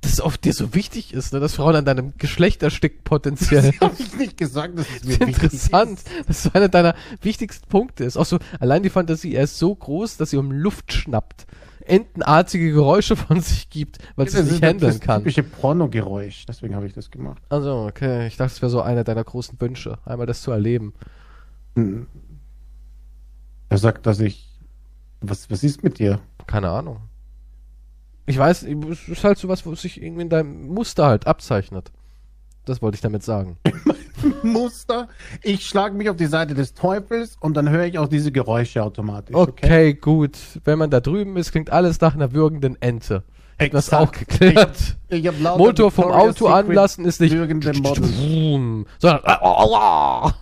Dass es oft dir so wichtig ist, ne, dass Frauen an deinem Geschlecht ersticken potenziell.
Das habe ich nicht gesagt, dass es
Das
mir
ist
wichtig
interessant,
ist.
dass so einer deiner wichtigsten Punkte ist. Auch so, allein die Fantasie, er ist so groß, dass sie um Luft schnappt, entenartige Geräusche von sich gibt, weil sie
Das
es
ist
nicht handeln
das
kann.
typische Pornogeräusch. Deswegen habe ich das gemacht.
Also, okay, ich dachte, es wäre so einer deiner großen Wünsche, einmal das zu erleben.
Hm. Er sagt, dass ich. Was, was ist mit dir?
Keine Ahnung. Ich weiß, es ist halt so was, wo sich irgendwie in deinem Muster halt abzeichnet. Das wollte ich damit sagen. *laughs*
Muster. Ich schlage mich auf die Seite des Teufels und dann höre ich auch diese Geräusche automatisch.
Okay, gut. Wenn man da drüben ist, klingt alles nach einer würgenden Ente. Hätten das auch geklärt.
Ich ich
Motor vom Auto Secret anlassen ist nicht
sondern *laughs*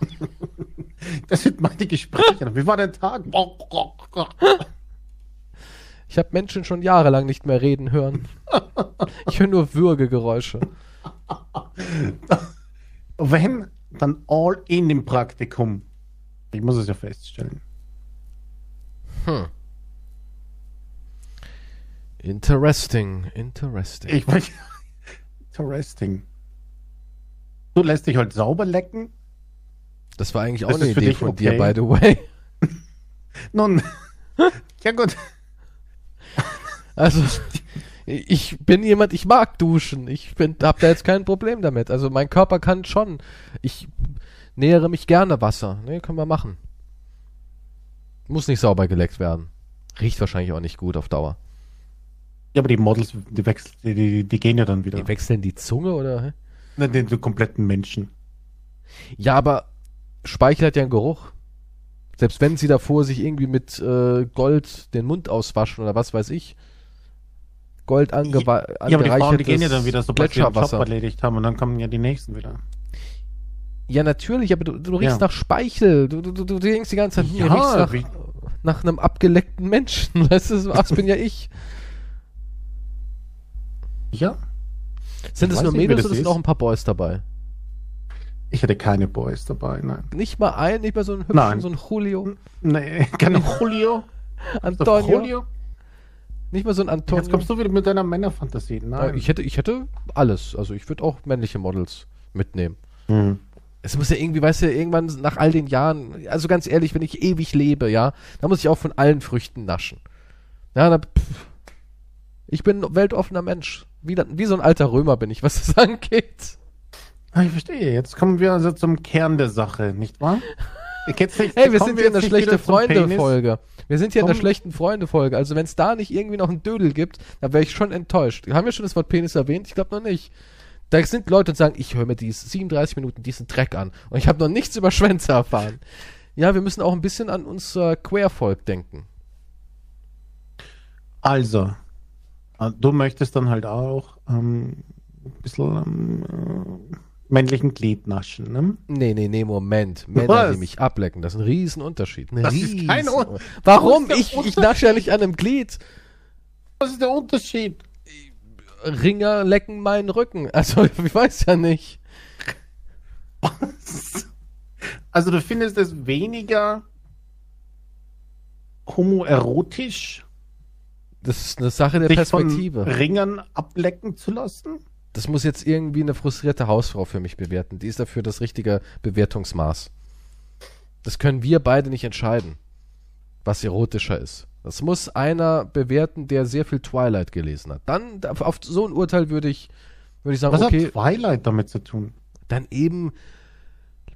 das sind meine Gespräche. Wie war der Tag? *laughs*
Ich habe Menschen schon jahrelang nicht mehr reden hören. Ich höre nur Würgegeräusche.
Wenn, dann all in im Praktikum. Ich muss es ja feststellen.
Hm. Interesting, interesting.
Ich mein, interesting. Du lässt dich halt sauber lecken.
Das war eigentlich auch das eine Idee von okay. dir, by the way. *laughs*
Nun, *laughs* ja gut.
Also, ich bin jemand, ich mag duschen. Ich bin, hab da jetzt kein Problem damit. Also mein Körper kann schon. Ich nähere mich gerne Wasser. Ne, können wir machen. Muss nicht sauber geleckt werden. Riecht wahrscheinlich auch nicht gut auf Dauer.
Ja, aber die Models, die, wechseln, die, die gehen ja dann wieder.
Die wechseln die Zunge oder?
Ne, den, den kompletten Menschen.
Ja, aber Speichel hat ja einen Geruch. Selbst wenn sie davor sich irgendwie mit äh, Gold den Mund auswaschen oder was weiß ich. Gold angewa
Ja, aber die Frauen, die gehen ja dann wieder, sobald sie ihren Job erledigt haben und dann kommen ja die nächsten wieder.
Ja, natürlich, aber du, du riechst ja. nach Speichel. Du, du, du, du denkst die ganze Zeit, ja, riechst nach, nach einem abgeleckten Menschen. *laughs* Weißt du, das bin ja ich.
Ja.
Sind es nur Mädels oder sind auch ein paar Boys dabei?
Ich hatte keine Boys dabei, nein.
Nicht mal ein, nicht mal so ein hübschen,
nein.
so ein Julio?
Nee, *laughs* kein Julio. *laughs*
Antonio? Julio? Nicht mal so ein Antonio.
Jetzt kommst du wieder mit deiner Männerfantasie. Nein.
Ich hätte, ich hätte alles. Also ich würde auch männliche Models mitnehmen. Mhm. Es muss ja irgendwie, weißt du, irgendwann nach all den Jahren, also ganz ehrlich, wenn ich ewig lebe, ja, da muss ich auch von allen Früchten naschen. Ja, da, pff, ich bin ein weltoffener Mensch. Wie, wie so ein alter Römer bin ich, was das *laughs* angeht.
Ah, ich verstehe. Jetzt kommen wir also zum Kern der Sache, nicht wahr?
Nicht, hey, wir sind hier in der schlechte Freunde-Folge. Wir sind hier Komm. in der schlechten Freunde-Folge. Also wenn es da nicht irgendwie noch einen Dödel gibt, dann wäre ich schon enttäuscht. Haben wir schon das Wort Penis erwähnt? Ich glaube noch nicht. Da sind Leute, die sagen, ich höre mir dies 37 Minuten diesen Dreck an und ich habe noch nichts über Schwänze erfahren. Ja, wir müssen auch ein bisschen an unser Queervolk denken.
Also, äh, du möchtest dann halt auch ähm, ein bisschen ähm, äh, männlichen Glied naschen, ne?
Nee, nee, nee, Moment. Männer, Was? die mich ablecken, das ist ein Riesenunterschied. Ein
das Riesen ist kein Un
Warum? Ich, ich nasche ja nicht an einem Glied.
Was ist der Unterschied?
Ringer lecken meinen Rücken. Also, *laughs* ich weiß ja nicht.
Was? *laughs* Also, du findest es weniger homoerotisch?
Das ist eine Sache der Perspektive.
Ringern ablecken zu lassen?
Das muss jetzt irgendwie eine frustrierte Hausfrau für mich bewerten. Die ist dafür das richtige Bewertungsmaß. Das können wir beide nicht entscheiden, was erotischer ist. Das muss einer bewerten, der sehr viel Twilight gelesen hat. Dann, auf so ein Urteil würde ich, würde ich sagen,
was
okay.
Was hat Twilight damit zu tun?
Dann eben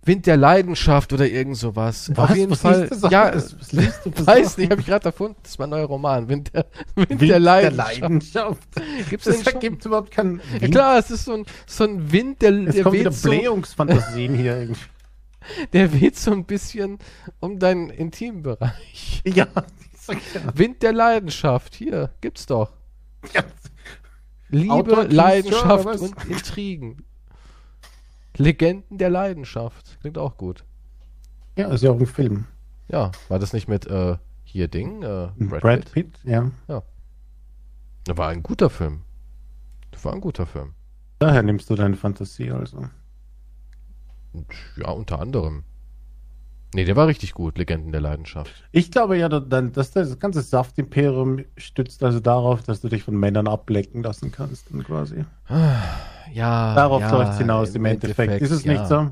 Wind der Leidenschaft oder irgend sowas.
Was? Auf jeden
was Fall.
Ja,
was, was liest du weiß nicht, habe ich gerade erfunden. Das ist mein neuer Roman. Wind der, *laughs* Wind Wind der Leidenschaft. Der Leidenschaft. *laughs*
Gibt's das ergibt überhaupt keinen
Wind. Ja klar, es ist so ein, so ein Wind, der,
es
der
so, Blähungsfantasien hier irgendwie. *laughs*
Der weht so ein bisschen um deinen Intimbereich.
Ja,
ja. Wind der Leidenschaft. Hier, gibt's doch. Ja. Liebe, Leidenschaft und Intrigen. Legenden der Leidenschaft. Klingt auch gut.
Ja, ist ja auch ein Film.
Ja, war das nicht mit äh, hier Ding? Äh,
Brad, Brad Pitt? Pitt? ja.
Ja. Das war ein guter Film. Das war ein guter Film.
Daher nimmst du deine Fantasie also.
Ja, unter anderem. Nee, der war richtig gut, Legenden der Leidenschaft.
Ich glaube ja, dass das ganze Saftimperium stützt also darauf, dass du dich von Männern ablecken lassen kannst, dann quasi.
Ja.
Darauf
ja,
läuft es hinaus im, im Endeffekt. Endeffekt. Ist es ja. nicht so?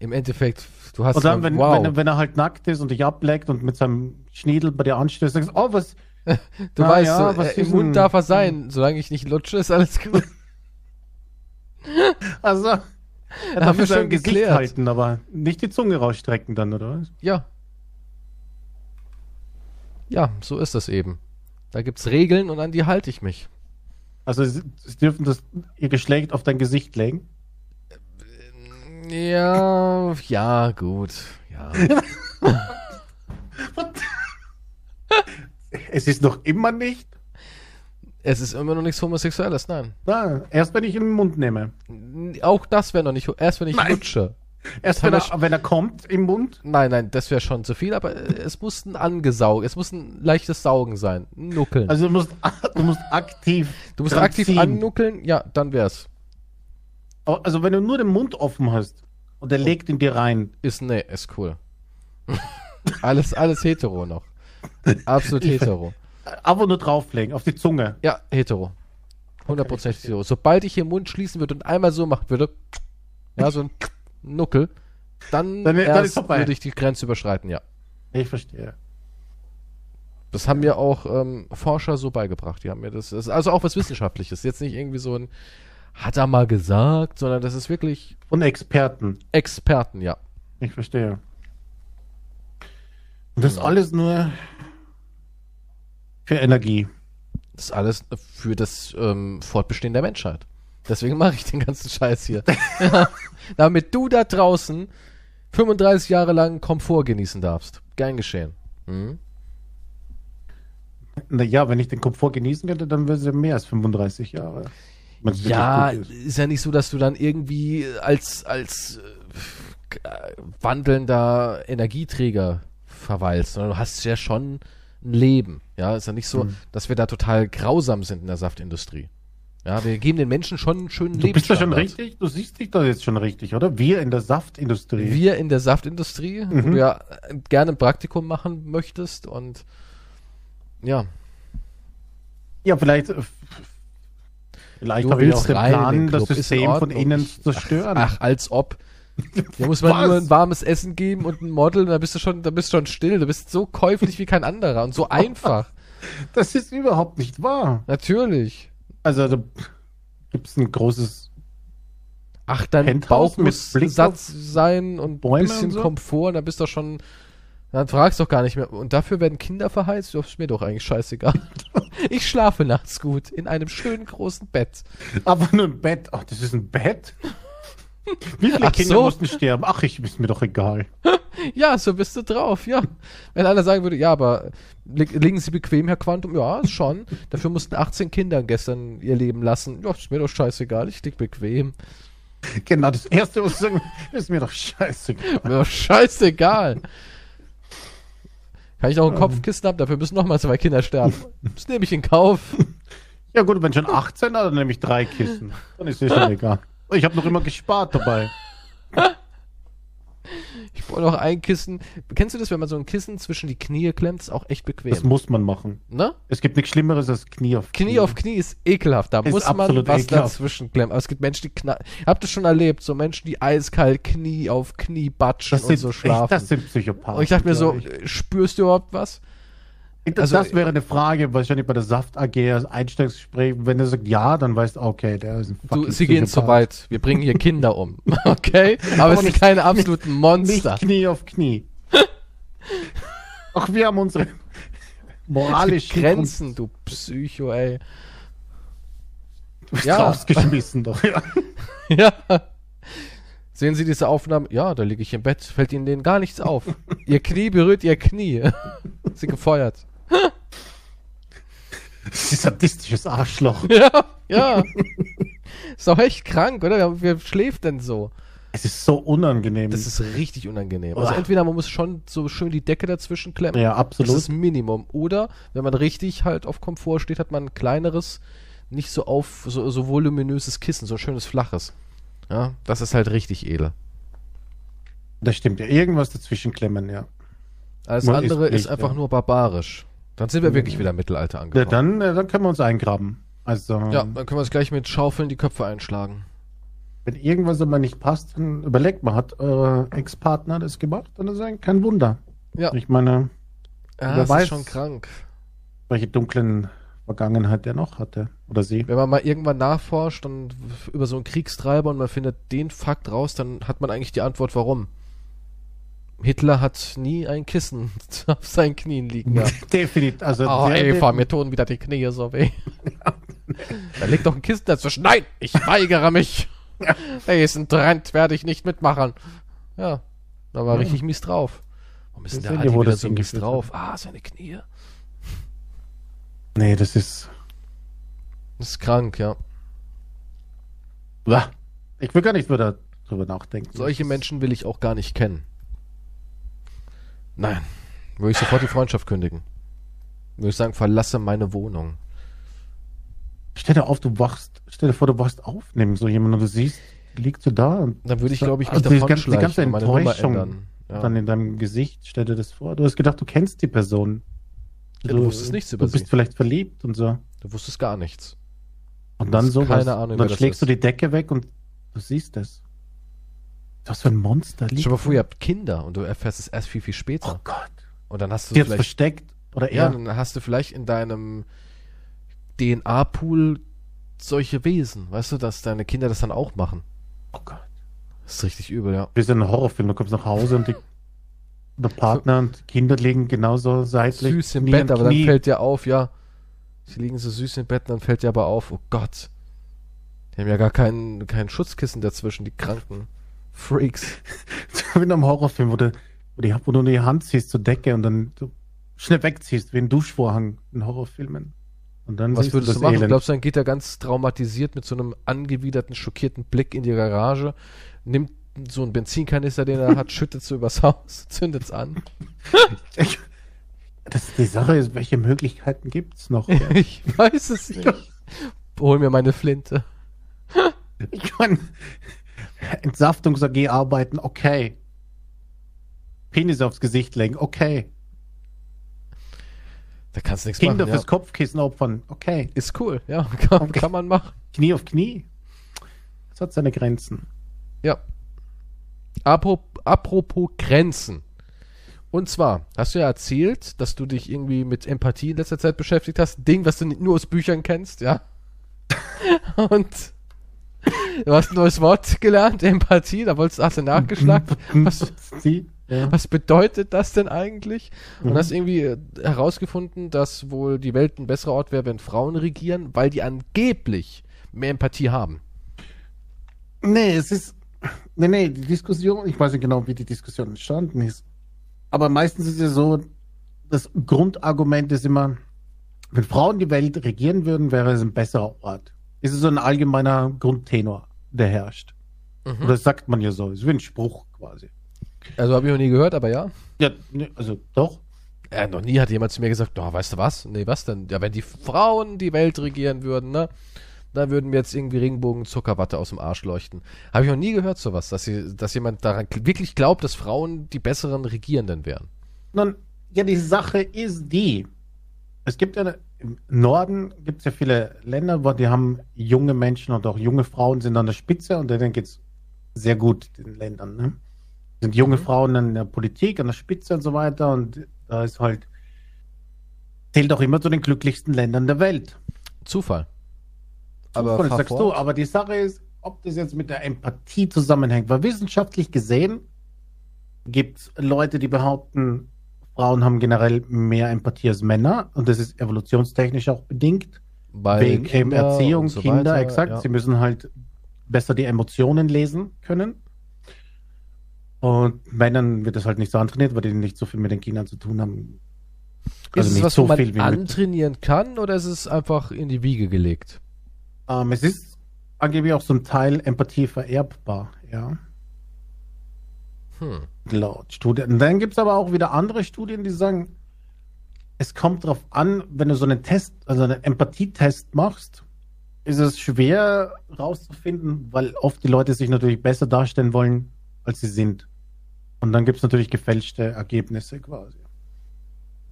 Im Endeffekt, du hast.
Und dann, wenn, wow. wenn, wenn, er halt nackt ist und dich ableckt und mit seinem Schniedel bei dir anstößt, sagst du, oh, was. *laughs*
du ah, weißt, ja, was äh, im Mund darf er sein. Solange ich nicht lutsche, ist alles gut. *laughs*
also.
Ja, haben wir schon Gesicht geklärt.
halten, aber nicht die Zunge rausstrecken dann, oder was?
Ja. Ja, so ist das eben. Da gibt's Regeln und an die halte ich mich.
Also sie, sie dürfen das ihr Geschlecht auf dein Gesicht legen.
Ja, ja, gut. Ja. *laughs*
Es ist noch immer nicht.
Es ist immer noch nichts Homosexuelles, nein.
Na, erst wenn ich ihn in den Mund nehme.
Auch das wäre noch nicht, erst wenn ich
Nein.
lutsche.
Erst wenn
ich-
er, wenn er kommt im Mund.
Nein, nein, das wäre schon zu viel, aber äh, es muss ein angesaugt, es muss ein leichtes Saugen sein. Ein Nuckeln.
Also du musst, du musst aktiv.
du musst aktiv
ziehen.
annuckeln, ja, dann wär's.
Also wenn du nur den Mund offen hast und er legt ihn dir rein.
Ist, nee, ist cool. *laughs* alles, alles hetero noch. Absolut hetero.
Aber nur drauflegen, auf die Zunge.
Ja, hetero. 100% hetero. Sobald ich hier den Mund schließen würde und einmal so machen würde, ja, so ein Nuckel, dann,
Dann- dann
erst
vorbei.
würde ich die Grenze überschreiten, ja.
Ich verstehe.
Das haben mir auch ähm, Forscher so beigebracht. Die haben mir das, das ist also auch was Wissenschaftliches. Jetzt nicht irgendwie so ein, hat er mal gesagt, sondern das ist wirklich
Und Experten.
Experten, ja.
Ich verstehe. Und das
Genau.
alles nur für Energie.
Das ist alles für das ähm, Fortbestehen der Menschheit. Deswegen mache ich den ganzen Scheiß hier. *laughs* ja, damit du da draußen 35 Jahre lang Komfort genießen darfst. Gern geschehen. Mhm.
Naja, wenn ich den Komfort genießen könnte, dann wäre es ja mehr als 35 Jahre.
Ja,
ist.
ist ja nicht so, dass du dann irgendwie als, als äh, wandelnder Energieträger verweilst, sondern du hast ja schon Leben. Ja, ist ja nicht so,
Mhm.
dass wir da total grausam sind in der Saftindustrie. Ja, wir geben den Menschen schon einen schönen
Du bist doch schon richtig, du siehst dich doch jetzt schon richtig, oder? Wir in der Saftindustrie.
Wir in der Saftindustrie, wo
Mhm.
du ja äh, gerne ein Praktikum machen möchtest und ja,
Ja, vielleicht, äh, vielleicht
du
habe ich
willst
auch den Plan, das System von innen zu zerstören.
Ach, als ob. *laughs* Hier muss man
Was?
nur ein warmes Essen geben und ein Model, und da bist du schon, da bist du schon still. Du bist so käuflich wie kein anderer und so *laughs* einfach.
Das ist überhaupt nicht wahr.
Natürlich.
Also da gibt es ein großes
Ach, dein
Penthouse
Bauch
mit
muss satt sein und ein
Bäume
bisschen
und so?
Komfort, und dann bist du schon, dann fragst du doch gar nicht mehr. Und dafür werden Kinder verheizt? Das ist mir doch eigentlich scheißegal. *laughs* Ich schlafe nachts gut in einem schönen großen Bett.
Aber nur ein Bett. Ach, das ist ein Bett? Wie viele
Ach
Kinder
so.
mussten sterben? Ach, ich ist mir doch egal. *laughs*
Ja, so bist du drauf, ja. Wenn einer sagen würde, ja, aber li liegen Sie bequem, Herr Quantum? Ja, schon. Dafür mussten 18 Kinder gestern ihr Leben lassen. Ja, ist mir doch scheißegal, ich lieg bequem.
Genau, das erste, ich sagen ist mir doch scheißegal.
Mir doch scheißegal. Kann ich noch ein Kopfkissen haben? Dafür müssen noch mal zwei Kinder sterben. Das nehme ich in Kauf.
Ja gut, wenn schon 18 hat, dann nehme ich drei Kissen. Dann ist es schon *laughs* egal. Ich habe noch immer gespart dabei. *laughs*
Ich brauche noch ein Kissen. Kennst du das, wenn man so ein Kissen zwischen die Knie klemmt? Ist auch echt bequem.
Das muss man machen.
ne?
Es gibt nichts Schlimmeres als Knie auf
Knie auf Knie ist ekelhaft. Da
Ist
muss man was
ekelhaft.
dazwischen klemmen. Aber es gibt Menschen, die knallen. Habt ihr schon erlebt? So Menschen, die eiskalt Knie auf Knie batschen
Das
und
sind,
so
echt,
schlafen.
das sind Psychopathen.
und ich dachte mir so, äh, spürst du überhaupt was?
Ich.
also-
das wäre eine Frage, wahrscheinlich bei der Saft AG als Einstellungsgespräch. Wenn er sagt ja, dann weißt du, okay, der ist ein
Du, sie gehen zu weit. Wir bringen hier Kinder um. *laughs* Okay? Aber es sind keine absoluten Monster.
Nicht Knie auf Knie. *laughs* Ach, wir haben unsere moralischen
Grenzen, du Psycho, ey.
Du bist
Ja.
rausgeschmissen doch. Ja. *laughs*
Ja. Sehen Sie diese Aufnahme? Ja, da liege ich im Bett. Fällt Ihnen denen gar nichts auf. Ihr Knie berührt Ihr Knie. Sie gefeuert.
Das ist ein sadistisches Arschloch. *laughs*
Ja, ja. Ist doch echt krank, oder? Wer schläft denn so?
Es ist so unangenehm.
Das ist richtig unangenehm. Also entweder man muss schon so schön die Decke dazwischen klemmen.
ja,
Das
absolut.
ist Minimum. Oder wenn man richtig halt auf Komfort steht, hat man ein kleineres, nicht so auf, so, so voluminöses Kissen, so ein schönes flaches. Ja, das ist halt richtig edel.
Das stimmt ja. Irgendwas dazwischen klemmen, ja.
Alles
Man
andere
ist
ist
Pflicht,
einfach
ja.
nur barbarisch. Dann sind wir wirklich wieder Mittelalter
ja
angekommen.
dann, äh, dann können wir uns eingraben. Also,
Ja, dann können wir uns gleich mit Schaufeln die Köpfe einschlagen.
wenn irgendwas aber nicht passt, dann überlegt man, hat eure Ex-Partner das gemacht? Dann ist es kein Wunder.
Ja,
Ich meine,
ja
wer
das
weiß.
ist schon krank.
welche dunklen Vergangenheit der noch hatte. Oder sie.
Wenn man mal irgendwann nachforscht und über so einen Kriegstreiber und man findet den Fakt raus, dann hat man eigentlich die Antwort, warum. Hitler hat nie ein Kissen *laughs* auf seinen Knien liegen gehabt.
Definitiv. Also
Oh,
der-
Eva, mir tun wieder die Knie so weh. *laughs* da liegt doch ein Kissen dazwischen. Nein, ich weigere mich. Diesen Trend werde ich nicht mitmachen. Ja, da war
Ja.
richtig mies drauf. Warum ist denn der Adi wieder so mies drauf? Ah, seine Knie.
Nee, das ist.
Das ist krank, ja.
Ich will gar nicht wieder drüber nachdenken.
Solche Menschen will ich auch gar nicht kennen. Nein. Würde ich sofort die Freundschaft kündigen. Würde ich sagen, verlasse meine Wohnung.
Stell dir auf, du wachst, stell dir vor, du wachst auf neben so jemanden und du siehst, liegt so da und
Dann würde ich, glaube ich, mich
also die
davon
ganze- die ganze Enttäuschung.
Ja.
dann in deinem Gesicht, stell dir das vor. Du hast gedacht, du kennst die Person.
Ja, du wusstest nichts über
Du bist
sie.
vielleicht verliebt und so.
Du wusstest gar nichts.
Und dann so
keine Ahnung,
Und dann schlägst du
ist.
die Decke weg und du siehst es. Was für ein Monster liegt.
Dir mal vor, ihr habt Kinder und du erfährst es erst viel, viel später.
Oh Gott.
Und dann hast du vielleicht,
versteckt. Oder
ja,
er.
dann hast du vielleicht in deinem DNA-Pool solche Wesen, weißt du, dass deine Kinder das dann auch machen.
Oh Gott.
Das ist richtig übel, ja.
Wir sind ein Horrorfilm. Du kommst nach Hause und die, *laughs* der Partner und die Kinder liegen genauso seitlich.
Süß im
Knie
Bett, aber dann fällt dir auf, ja. Sie liegen so süß im Bett, dann fällt dir aber auf, oh Gott. Die haben ja gar kein, kein Schutzkissen dazwischen, die kranken Freaks. *laughs*
Wie in einem Horrorfilm, wo du, wo, die, wo du die Hand ziehst zur Decke und dann du schnell wegziehst, wie ein Duschvorhang in Horrorfilmen. Und dann
Was würdest
das
du machen?
Elend.
Glaubst du, dann geht er ganz traumatisiert mit so einem angewiderten, schockierten Blick in die Garage, nimmt so einen Benzinkanister, den er hat, *laughs* schüttet so übers Haus, *laughs* zündet's an.
Ich, das, die Sache ist, welche Möglichkeiten gibt's noch?
Ich weiß es nicht. Hol mir meine Flinte.
Ich meine, Entsaftungs-AG arbeiten, okay. Penis aufs Gesicht legen, okay.
Da kannst du nichts
Kinder
machen. Ja.
fürs Kopfkissen opfern, okay.
Ist cool, ja, *laughs* kann,
Okay.
kann man machen.
Knie auf Knie. Das hat seine Grenzen.
Ja. Apropos, Grenzen. Und zwar, hast du ja erzählt, dass du dich irgendwie mit Empathie in letzter Zeit beschäftigt hast. Ding, was du nicht nur aus Büchern kennst, ja. *laughs* Und du hast ein neues Wort gelernt, Empathie, da wolltest, hast du nachgeschlagen. Was,
Die, ja.
was bedeutet das denn eigentlich? Und
Mhm.
hast irgendwie äh, herausgefunden, dass wohl die Welt ein besserer Ort wäre, wenn Frauen regieren, weil die angeblich mehr Empathie haben.
Nee, es ist. Nee, nee, die Diskussion, ich weiß nicht genau, wie die Diskussion entstanden ist. Aber meistens ist es so, das Grundargument ist immer, wenn Frauen die Welt regieren würden, wäre es ein besserer Ort. Es ist so ein allgemeiner Grundtenor, der herrscht.
Mhm.
Oder das sagt man ja so, es ist wie ein Spruch quasi.
Also habe ich noch nie gehört, aber ja.
Ja, nee, also doch.
Ja, noch nie hat jemand zu mir gesagt, oh, weißt du was? Nee, was denn? Ja, wenn die Frauen die Welt regieren würden, ne? Dann würden wir jetzt irgendwie Regenbogen Zuckerwatte aus dem Arsch leuchten. Habe ich noch nie gehört sowas, dass, sie, dass jemand daran wirklich glaubt, dass Frauen die besseren Regierenden wären.
Nun, ja, die Sache ist die. Es gibt ja im Norden gibt es ja viele Länder, wo die haben junge Menschen und auch junge Frauen sind an der Spitze und denen geht es sehr gut, den Ländern. Ne? Sind junge
Mhm.
Frauen in der Politik, an der Spitze und so weiter und da ist halt, zählt auch immer zu den glücklichsten Ländern der Welt.
Zufall. Aber
Zufall,
fahr
sagst du, aber die Sache ist, ob das jetzt mit der Empathie zusammenhängt, weil wissenschaftlich gesehen gibt es Leute, die behaupten, Frauen haben generell mehr Empathie als Männer und das ist evolutionstechnisch auch bedingt.
Weil
wegen
Kinder
Erziehung,
so
Kinder,
weiter,
exakt.
ja.
Sie müssen halt besser die Emotionen lesen können. Und Männern wird das halt nicht so antrainiert, weil die nicht so viel mit den Kindern zu tun haben.
ist es was,
so
man
viel
antrainieren kann oder ist es einfach in die Wiege gelegt?
Ähm, es ist angeblich auch ein Teil Empathie vererbbar, ja.
Hm.
Laut Studien. Und dann gibt es aber auch wieder andere Studien, die sagen, es kommt darauf an, wenn du so einen Test, also einen Empathietest machst, ist es schwer rauszufinden, weil oft die Leute sich natürlich besser darstellen wollen, als sie sind. Und dann gibt es natürlich gefälschte Ergebnisse quasi.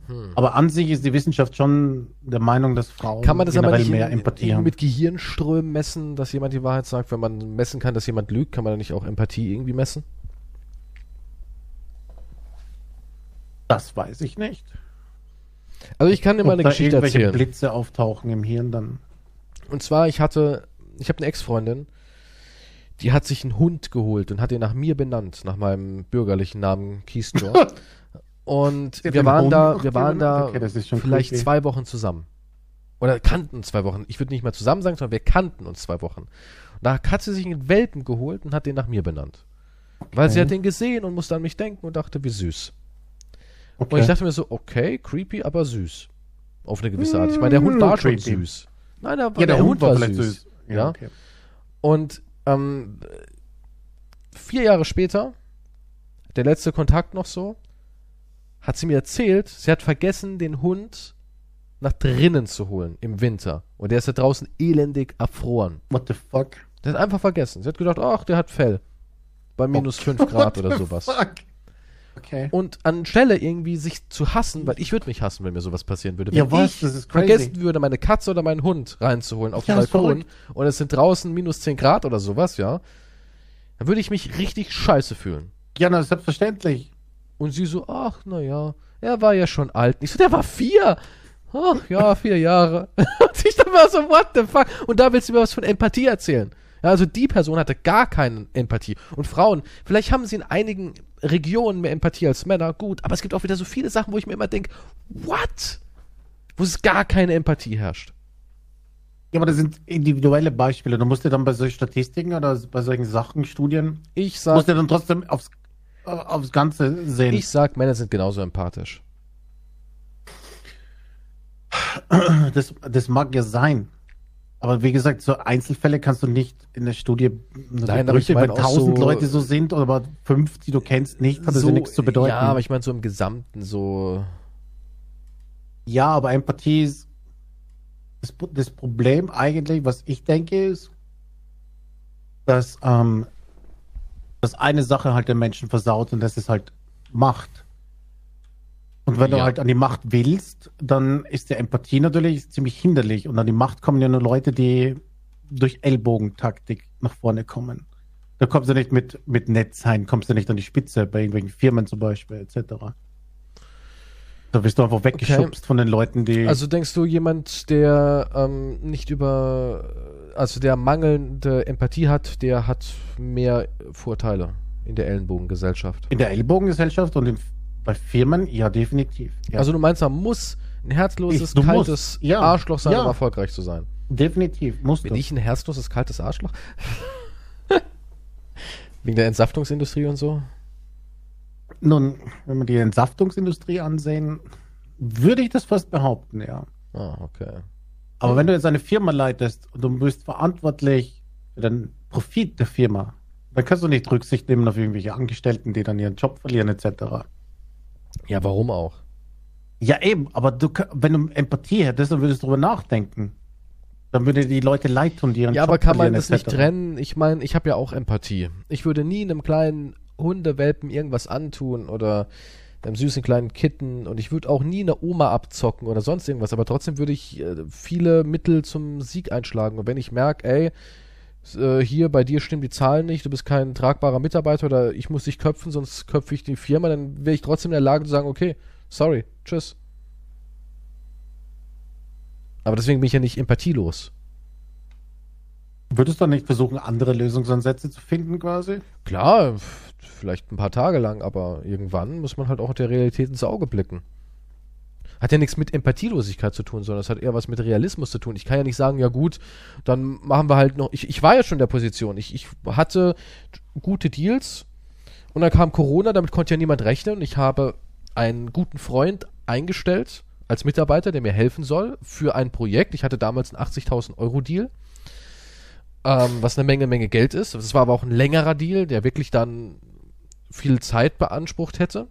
Hm.
Aber an sich ist die Wissenschaft schon der Meinung, dass Frauen
Kann man das aber
generell
nicht
mehr Empathie haben.
mit Gehirnströmen messen, dass jemand die Wahrheit sagt? Wenn man messen kann, dass jemand lügt, kann man dann nicht auch Empathie irgendwie messen?
Das weiß ich nicht.
Also ich kann dir mal eine Geschichte
irgendwelche
erzählen.
Blitze auftauchen im Hirn dann.
Und zwar, ich hatte, ich habe eine Ex-Freundin, die hat sich einen Hund geholt und hat ihn nach mir benannt, nach meinem bürgerlichen Namen Keystore. *laughs* und wir waren
Hund
da, wir waren da?
Okay,
vielleicht
creepy.
zwei Wochen zusammen. Oder kannten uns zwei Wochen. Ich würde nicht mal zusammen sagen, sondern wir kannten uns zwei Wochen. Und da hat sie sich einen Welpen geholt und hat den nach mir benannt. Weil sie
Okay.
hat den gesehen und musste an mich denken und dachte, wie süß.
Okay.
Und ich dachte mir so, okay, creepy, aber süß. Auf eine gewisse Art. Ich meine, der Hund
Mm,
war schon
creepy.
süß. Nein, der,
ja, der, Hund war vielleicht süß.
Ja.
okay.
Und ähm, vier Jahre später, der letzte Kontakt noch so, hat sie mir erzählt, sie hat vergessen, den Hund nach drinnen zu holen im Winter. Und der ist da draußen elendig erfroren.
What the fuck?
Der hat einfach vergessen. Sie hat gedacht, ach, der hat Fell. Bei minus 5 Grad *laughs* oder sowas.
Fuck. Okay.
Und anstelle irgendwie sich zu hassen, weil ich würde mich hassen, wenn mir sowas passieren würde. Wenn
Ja, was?
ich
Das ist crazy.
vergessen würde, meine Katze oder meinen Hund reinzuholen auf
Ja,
den Balkon und es sind draußen minus 10 Grad oder sowas, ja, dann würde ich mich richtig scheiße fühlen.
Ja, na, selbstverständlich.
Und sie so, ach, na ja, er war ja schon alt. Ich so, der war vier. Ach ja, vier Jahre. *laughs* Und ich dann war so, what the fuck? Und da willst du mir was von Empathie erzählen. Ja, also die Person hatte gar keine Empathie. Und Frauen, vielleicht haben sie in einigen Regionen mehr Empathie als Männer, gut, aber es gibt auch wieder so viele Sachen, wo ich mir immer denke, what? Wo es gar keine Empathie herrscht.
Ja, aber das sind individuelle Beispiele. Du musst dir dann bei solchen Statistiken oder bei solchen Sachen, Studien,
Ich
musst
sag,
du dann trotzdem aufs, aufs Ganze sehen.
ich sag, Männer sind genauso empathisch.
das, das mag ja sein. Aber wie gesagt, so Einzelfälle kannst du nicht in der Studie
Nein, aber ich mein
wenn tausend
so-
Leute so sind, aber fünf, die du kennst, nicht, hat das ja nichts zu bedeuten.
Ja, aber ich meine so im Gesamten so.
Ja, aber Empathie ist das, das Problem eigentlich, was ich denke, ist, dass, ähm, dass eine Sache halt den Menschen versaut und das ist halt Macht. Und wenn
Ja.
du halt an die Macht willst, dann ist der Empathie natürlich ziemlich hinderlich. Und an die Macht kommen ja nur Leute, die durch Ellbogentaktik nach vorne kommen. Da kommst du nicht mit, mit nett sein, kommst du nicht an die Spitze, bei irgendwelchen Firmen zum Beispiel, etc. Da wirst du einfach weggeschubst von den Leuten, die.
Also denkst du, jemand, der ähm, nicht über, also der mangelnde Empathie hat, der hat mehr Vorteile in der Ellenbogengesellschaft?
in der Ellbogengesellschaft und in, bei Firmen, ja, definitiv. Ja,
Also du meinst, man muss ein herzloses,
Ich-
kaltes
musst, ja,
Arschloch sein,
ja.
um erfolgreich zu sein?
definitiv, musst
Bin
du.
ich ein herzloses, kaltes Arschloch? *laughs* Wegen der Entsaftungsindustrie und so?
Nun, wenn wir die Entsaftungsindustrie ansehen, würde ich das fast behaupten, ja.
Ah, okay.
Aber wenn du jetzt eine Firma leitest und du bist verantwortlich für den Profit der Firma, dann kannst du nicht Rücksicht nehmen auf irgendwelche Angestellten, die dann ihren Job verlieren, etc.
Ja, warum auch?
Ja, eben, aber du, wenn du Empathie hättest, dann würdest du darüber nachdenken. Dann würde die Leute leid tun, die ihren
Ja,
Job
aber kann man das nicht trennen? Ich meine, ich habe ja auch Empathie. Ich würde nie einem kleinen Hundewelpen irgendwas antun oder einem süßen kleinen Kitten und ich würde auch nie eine Oma abzocken oder sonst irgendwas, aber trotzdem würde ich äh, viele Mittel zum Sieg einschlagen. Und wenn ich merke, ey, äh, hier bei dir stimmen die Zahlen nicht, du bist kein tragbarer Mitarbeiter oder ich muss dich köpfen, sonst köpfe ich die Firma, dann wäre ich trotzdem in der Lage zu sagen, okay, sorry, tschüss. Aber deswegen bin ich ja nicht empathielos.
Würdest du dann nicht versuchen, andere Lösungsansätze zu finden, quasi?
Klar, vielleicht ein paar Tage lang, aber irgendwann muss man halt auch der Realität ins Auge blicken. Hat ja nichts mit Empathielosigkeit zu tun, sondern es hat eher was mit Realismus zu tun. Ich kann ja nicht sagen, ja gut, dann machen wir halt noch. Ich, ich war ja schon in der Position. Ich, ich hatte gute Deals und dann kam Corona, damit konnte ja niemand rechnen. Ich habe einen guten Freund eingestellt als Mitarbeiter, der mir helfen soll für ein Projekt. Ich hatte damals einen 80.000 Euro Deal ähm, was eine Menge, Menge Geld ist. Das war aber auch ein längerer Deal, der wirklich dann viel Zeit beansprucht hätte.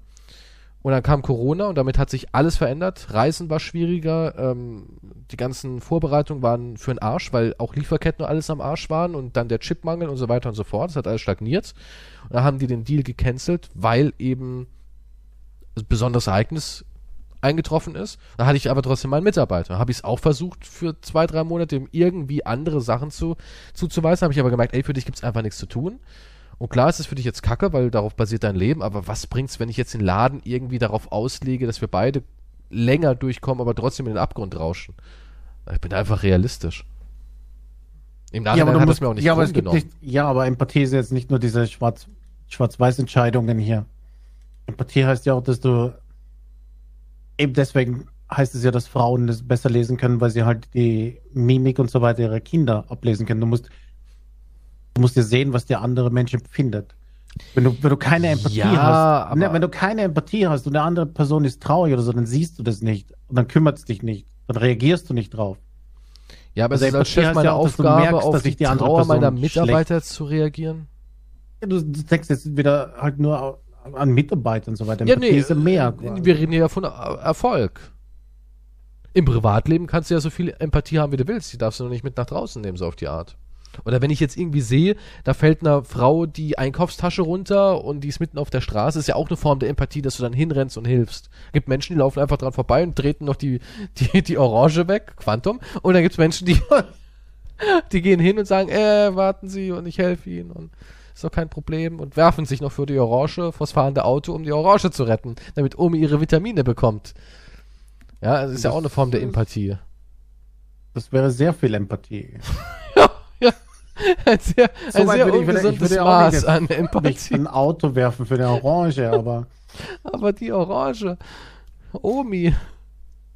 Und dann kam Corona und damit hat sich alles verändert. Reisen war schwieriger, ähm, die ganzen Vorbereitungen waren für den Arsch, weil auch Lieferketten und alles am Arsch waren und dann der Chipmangel und so weiter und so fort. Das hat alles stagniert. Und dann haben die den Deal gecancelt, weil eben ein besonderes Ereignis eingetroffen ist. Da hatte ich aber trotzdem meinen Mitarbeiter. Habe ich es auch versucht, für zwei, drei Monate irgendwie andere Sachen zu, zuzuweisen. Habe ich aber gemerkt, ey, für dich gibt es einfach nichts zu tun. Und klar ist es für dich jetzt kacke, weil darauf basiert dein Leben, aber was bringt's, wenn ich jetzt den Laden irgendwie darauf auslege, dass wir beide länger durchkommen, aber trotzdem in den Abgrund rauschen? Ich bin einfach realistisch. Im
Ja,
Nachhinein
aber, du
hat
musst,
mir auch nicht
ja, aber es gibt nicht, ja, aber Empathie ist jetzt nicht nur diese Schwarz, Schwarz-Weiß-Entscheidungen hier. Empathie heißt ja auch, dass du eben deswegen heißt es ja, dass Frauen das besser lesen können, weil sie halt die Mimik und so weiter ihrer Kinder ablesen können. Du musst, du musst ja sehen, was der andere Mensch empfindet. Wenn du, wenn du keine Empathie
Ja,
hast, ne, wenn du keine Empathie hast und eine andere Person ist traurig oder so, dann siehst du das nicht und dann kümmert es dich nicht, dann reagierst du nicht drauf.
Ja, aber
Also
es ist als Chef meine
ja auch,
Aufgabe,
merkst,
auf
dass
die,
sich die andere
Trauer meiner Mitarbeiter zu reagieren.
Ja, du, denkst jetzt wieder halt nur an Mitarbeiter und so weiter.
Ja,
Empathie
nee,
mehr.
äh,
quasi.
wir reden ja von Er- Erfolg. Im Privatleben kannst du ja so viel Empathie haben, wie du willst. Die darfst du noch nicht mit nach draußen nehmen, so auf die Art. Oder wenn ich jetzt irgendwie sehe, da fällt einer Frau die Einkaufstasche runter und die ist mitten auf der Straße, ist ja auch eine Form der Empathie, dass du dann hinrennst und hilfst. Gibt Menschen, die laufen einfach dran vorbei und treten noch die, die, die Orange weg, Quantum. Und dann gibt es Menschen, die, *laughs* die gehen hin und sagen, äh, warten Sie und ich helfe Ihnen und ist doch kein Problem und werfen sich noch für die Orange vors fahrende Auto, um die Orange zu retten, damit Omi ihre Vitamine bekommt. Ja, das ist ja
Das
auch eine Form der Empathie.
Das wäre sehr viel Empathie. *laughs*
Ein sehr,
So
ein sehr
würde ich- ich würde auch
Maß
nicht
an
Nicht
Empathie.
ein Auto werfen für eine Orange, aber *laughs*
Aber die Orange. Omi.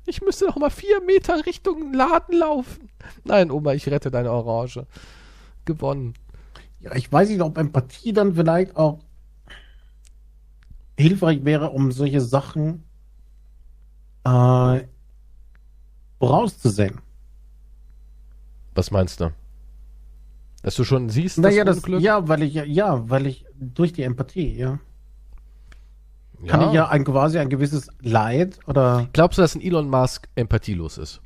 Ich müsste noch mal vier Meter Richtung Laden laufen. Nein, Oma, ich rette deine Orange. Gewonnen.
ja, ich weiß nicht, ob Empathie dann vielleicht auch hilfreich wäre, um solche Sachen äh, vorauszusehen.
Was meinst du? Dass du schon siehst,
Naja,
das
das,
Unglück?
ja, weil ich ja, weil ich durch die Empathie, ja, kann
Ja.
ich ja ein quasi ein gewisses Leid oder
Glaubst du, dass ein Elon Musk empathielos ist?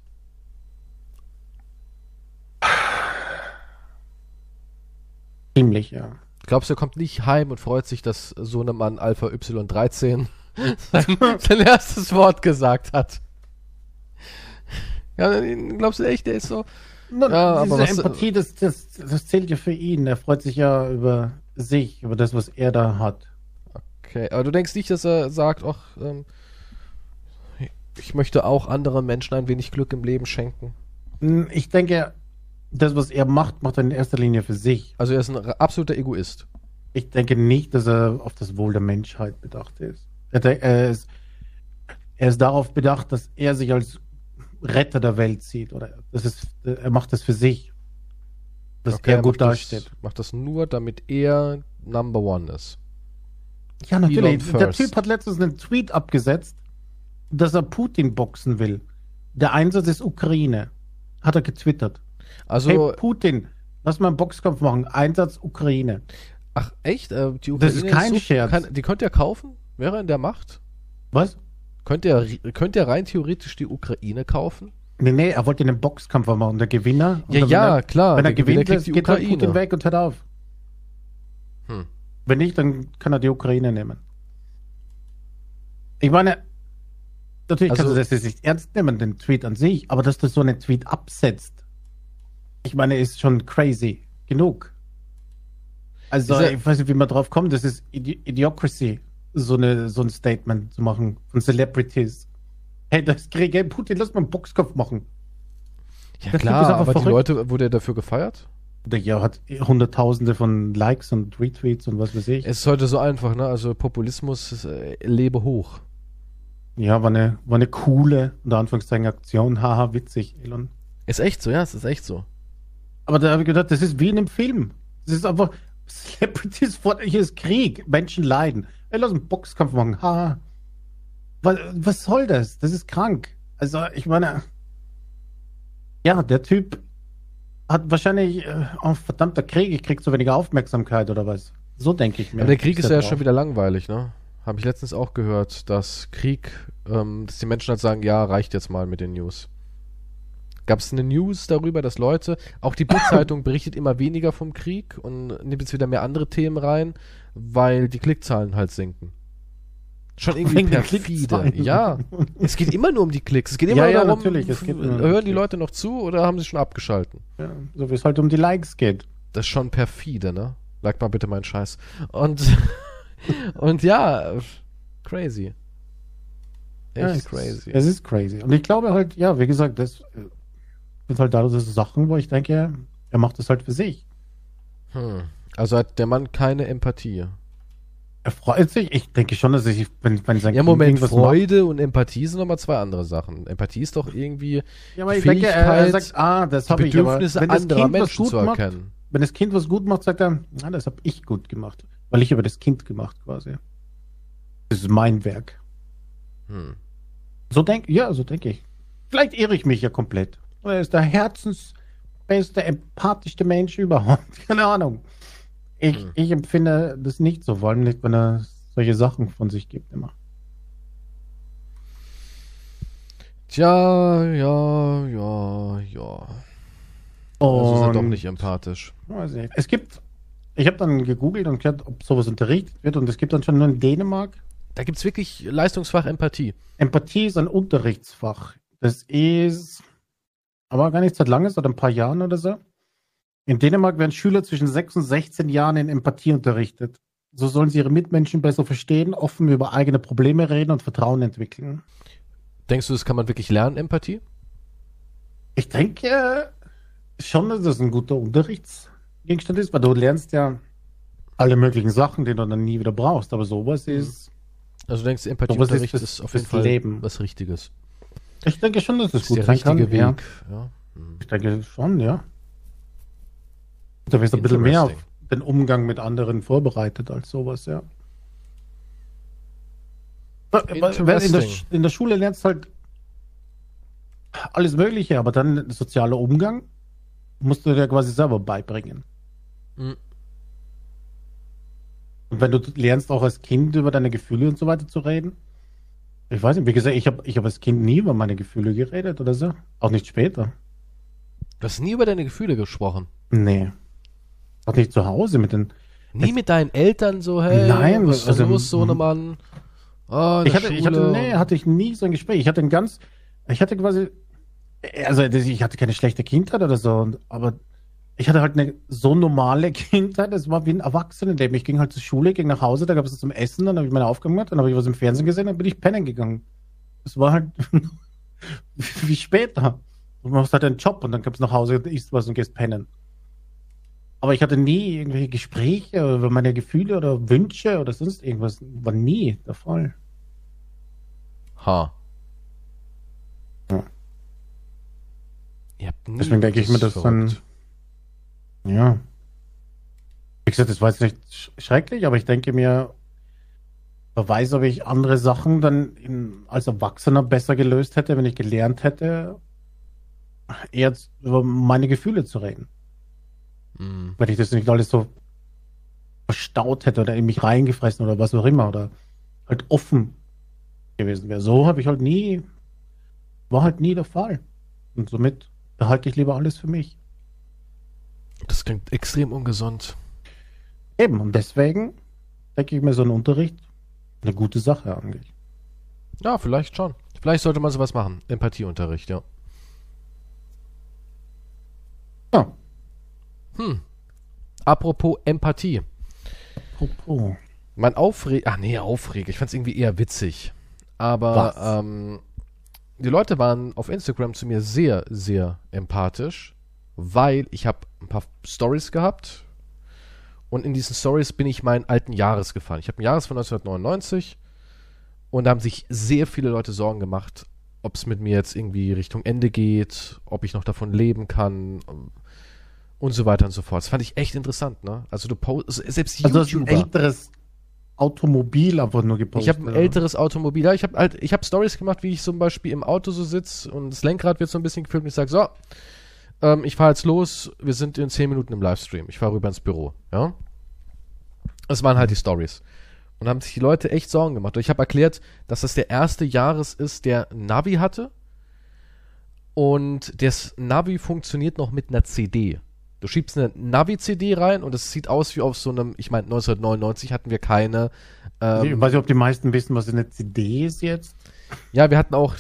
ziemlich, ja.
Glaubst du, er kommt nicht heim und freut sich, dass Sohnemann Alpha Y13 *laughs* sein, sein erstes Wort gesagt hat? Ja, glaubst du echt, der ist so?
Na,
Ja,
diese
aber was-
Empathie, das, das, das zählt ja für ihn. Er freut sich ja über sich, über das, was er da hat.
Okay, aber du denkst nicht, dass er sagt, ach, ähm, ich möchte auch anderen Menschen ein wenig Glück im Leben schenken.
Hm, Ich denke, das, was er macht, macht er in erster Linie für sich.
Also er ist ein absoluter Egoist.
Ich denke nicht, dass er auf das Wohl der Menschheit bedacht ist. Er, er, ist, er ist darauf bedacht, dass er sich als Retter der Welt sieht. Oder das ist, er macht das für sich. Dass
Okay,
er gut dasteht.
Das, macht das nur, damit er Number One ist.
Ja, natürlich. Der. Typ hat letztens einen Tweet abgesetzt, dass er Putin boxen will. Der Einsatz ist Ukraine. Hat er getwittert.
Also,
hey, Putin, lass mal einen Boxkampf machen. Einsatz Ukraine.
ach echt? Äh, die
Das ist kein
so-
Scherz.
Kann, die könnt ihr kaufen? Wäre er in der Macht?
Was?
Könnt ihr, könnt ihr rein theoretisch die Ukraine kaufen?
Nee, nee, er wollte einen Boxkampf machen. Der Gewinner. und
Ja, ja,
er,
klar.
Wenn er gewinnt,
kriegt
geht halt Putin weg und hört auf.
Hm.
Wenn nicht, dann kann er die Ukraine nehmen. Ich meine, natürlich
Also-
kannst du das jetzt nicht ernst nehmen, den Tweet an sich, aber dass du so einen Tweet absetzt, ich meine, ist schon crazy genug. Also,
er-
ich weiß nicht, wie man drauf kommt, das ist Idi Idiocracy, so, eine, so ein Statement zu machen von Celebrities. Hey, das kriege hey, Putin, lass mal einen Boxkampf machen.
Ja,
ist
klar, aber die
verrückt.
Leute, wurde er dafür gefeiert?
Der ja hat hunderttausende von Likes und Retweets und was weiß ich.
Es ist heute so einfach, ne? Also Populismus ist, äh, lebe hoch.
Ja, war eine, war eine coole, unter Anführungszeichen, Aktion. Haha, witzig, Elon.
Ist echt so, ja, es ist echt so.
Aber da habe ich gedacht, das ist wie in einem Film. Das ist einfach *laughs* Celebrities vor, hier ist Krieg, Menschen leiden. Ey, lass einen Boxkampf machen. Haha. Was, was soll das? Das ist krank. Also, ich meine, ja, der Typ hat wahrscheinlich, äh, oh, verdammter Krieg, ich krieg so weniger Aufmerksamkeit oder was. So denke ich mir.
Aber der Krieg ist
da
ja
drauf.
schon wieder langweilig, ne? Habe ich letztens auch gehört, dass Krieg, ähm, dass die Menschen halt sagen, ja, reicht jetzt mal mit den News. Gab es eine News darüber, dass Leute, auch die Bildzeitung *coughs* berichtet immer weniger vom Krieg und nimmt jetzt wieder mehr andere Themen rein, weil die Klickzahlen halt sinken. Schon irgendwie
Wegen
perfide. Ja, es geht immer nur um die Klicks. Es geht immer
Ja, ja,
darum,
um die
hören die. Leute noch zu oder haben sie schon abgeschalten?
Ja, so wie es halt um die Likes geht.
Das ist schon perfide, ne? Like mal bitte meinen Scheiß. Und, *laughs* und ja, crazy. Echt
Ja, es
crazy.
Ist, es ist crazy. Und ich glaube halt, ja, wie gesagt, das äh, sind halt dadurch so Sachen, wo ich denke, Er macht es halt für sich.
Hm. Also hat der Mann keine Empathie.
Er freut sich. Ich denke schon, dass ich, wenn, wenn sein
Ja, Moment, Freude und Empathie sind nochmal zwei andere Sachen. Empathie ist doch irgendwie
macht. Ja, aber ich denke, er,
Fähigkeit,
sagt, ah, das habe ich. Aber wenn
anderer
Kind was
Menschen
gut
zu
macht,
erkennen.
wenn das Kind was gut macht, sagt er, ah, das habe ich gut gemacht. Weil ich über das Kind gemacht quasi. Das ist mein Werk.
Hm.
So denke ja, so denke ich. Vielleicht irre ich mich ja komplett. Er ist der herzensbeste, empathischste Mensch überhaupt. *laughs* Keine Ahnung. Ich,
Hm.
ich empfinde das nicht so, vor allem nicht, wenn er solche Sachen von sich gibt immer.
Tja, ja, ja, ja. Also ist er doch
Und-
nicht empathisch.
Weiß ich nicht. Es gibt, ich habe dann gegoogelt und gehört, ob sowas unterrichtet wird und es gibt dann schon nur in Dänemark.
Da gibt's wirklich Leistungsfach Empathie.
Empathie ist ein Unterrichtsfach. Das ist aber gar nicht seit lange, seit ein paar Jahren oder so. In Dänemark werden Schüler zwischen 6 und 16 Jahren in Empathie unterrichtet. So sollen sie ihre Mitmenschen besser verstehen, offen über eigene Probleme reden und Vertrauen entwickeln.
Denkst du, das kann man wirklich lernen, Empathie?
Ich denke schon, dass das ein guter Unterrichtsgegenstand ist, weil du lernst ja alle möglichen Sachen, die du dann nie wieder brauchst. Aber sowas ist,
Also du denkst,
Sowas
Empathieunterricht
ist
ist, auf jeden Fall
Leben.
was Richtiges.
ich denke schon, dass
Das
es
ist
gut
der
sein
richtige
kann. Ja.
Weg. Ja. Hm.
Ich denke schon, ja. Da wirst du ein bisschen mehr auf den Umgang mit anderen vorbereitet als sowas, ja. In der, in der Schule lernst du halt alles Mögliche, aber dann sozialer Umgang musst du dir quasi selber beibringen.
Hm.
Und wenn du lernst auch als Kind über deine Gefühle und so weiter zu reden, ich weiß nicht, wie gesagt, ich habe ich hab als Kind nie über meine Gefühle geredet oder so. Auch nicht später.
Du hast nie über deine Gefühle gesprochen.
Nee. Auch nicht zu Hause mit den.
Nie mit deinen Eltern so, hey,
Nein,
was ist
also,
los, Sohnemann? Oh, in
Ich hatte, ich hatte, nee, hatte ich nie so ein Gespräch. Ich hatte ein ganz, ich hatte quasi, also ich hatte keine schlechte Kindheit oder so, aber ich hatte halt eine so normale *laughs* Kindheit. Das war wie ein Erwachsenenleben. Ich ging halt zur Schule, ging nach Hause, da gab es was zum Essen, dann habe ich meine Aufgaben gemacht, dann habe ich was im Fernsehen gesehen, dann bin ich pennen gegangen. Das war halt *laughs* wie später. Du machst halt einen Job und dann kommst du nach Hause, isst was und gehst pennen. Aber ich hatte nie irgendwelche Gespräche über meine Gefühle oder Wünsche oder sonst irgendwas. War nie der Fall.
Ha.
Ja.
Ihr habt nie
Deswegen denke ich mir,
das
das dann. Ja. Wie gesagt, das war jetzt nicht sch- schrecklich, aber ich denke mir, wer weiß, ob ich andere Sachen dann in, als Erwachsener besser gelöst hätte, wenn ich gelernt hätte, eher über meine Gefühle zu reden.
Hm.
Wenn ich das nicht alles so verstaut hätte oder in mich reingefressen oder was auch immer oder halt offen gewesen wäre. So habe ich halt nie, war halt nie der Fall. Und somit behalte ich lieber alles für mich.
Das klingt extrem ungesund.
Eben, und deswegen denke ich mir so ein Unterricht eine gute Sache eigentlich.
Ja, vielleicht schon. Vielleicht sollte man sowas machen. Empathieunterricht, ja.
Ja,
Hm. Apropos Empathie.
apropos.
Mein Aufreg... Ach nee, Aufreg. Ich fand's irgendwie eher witzig. Aber ähm, die Leute waren auf Instagram zu mir sehr, sehr empathisch, weil ich habe ein paar Stories gehabt und in diesen Stories bin ich meinen alten Jahres gefahren. Ich habe ein Jahres von 1999 und da haben sich sehr viele Leute Sorgen gemacht, ob es mit mir jetzt irgendwie Richtung Ende geht, ob ich noch davon leben kann und so weiter und so fort. Das fand ich echt interessant, ne? Also du post selbst
Also du hast ein
YouTuber.
älteres Automobil einfach nur gepostet.
Ich habe ein älteres Automobil. Ja, ich habe halt, ich habe Stories gemacht, wie ich zum Beispiel im Auto so sitze und das Lenkrad wird so ein bisschen gefilmt und ich sage, so, ähm, ich fahre jetzt los, wir sind in 10 Minuten im Livestream. Ich fahre rüber ins Büro, ja. Das waren halt die Stories. Und da haben sich die Leute echt Sorgen gemacht. Und ich habe erklärt, dass das der erste Jahres ist, der Navi hatte. Und das Navi funktioniert noch mit einer CD. Du schiebst eine Navi-CD rein und es sieht aus wie auf so einem, ich meine, 1999 hatten wir keine. Ähm,
ich weiß nicht, ob die meisten wissen, was eine CD ist jetzt.
ja, wir hatten auch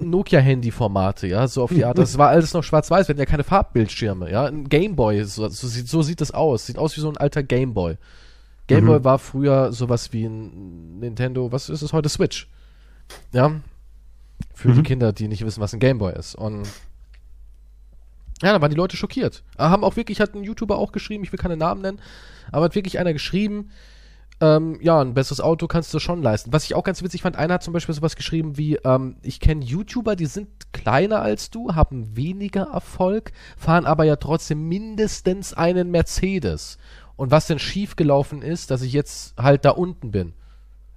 Nokia-Handy-Formate, ja, so auf die Art. Das war alles noch schwarz-weiß, wir hatten ja keine Farbbildschirme, ja. Ein Gameboy, so, so, sieht, so sieht das aus. Sieht aus wie so ein alter Gameboy. Gameboy
Mhm.
war früher sowas wie ein Nintendo, was ist es heute? Switch. Ja. Für die
Mhm.
Kinder, die nicht wissen, was ein Gameboy ist. Und Ja, da waren die Leute schockiert. Haben auch wirklich, hat ein YouTuber auch geschrieben, ich will keine Namen nennen, aber hat wirklich einer geschrieben, ähm, ja, ein besseres Auto kannst du schon leisten. Was ich auch ganz witzig fand, einer hat zum Beispiel sowas geschrieben wie, ähm, ich kenne YouTuber, die sind kleiner als du, haben weniger Erfolg, fahren aber ja trotzdem mindestens einen Mercedes. Und was denn schiefgelaufen ist, dass ich jetzt halt da unten bin.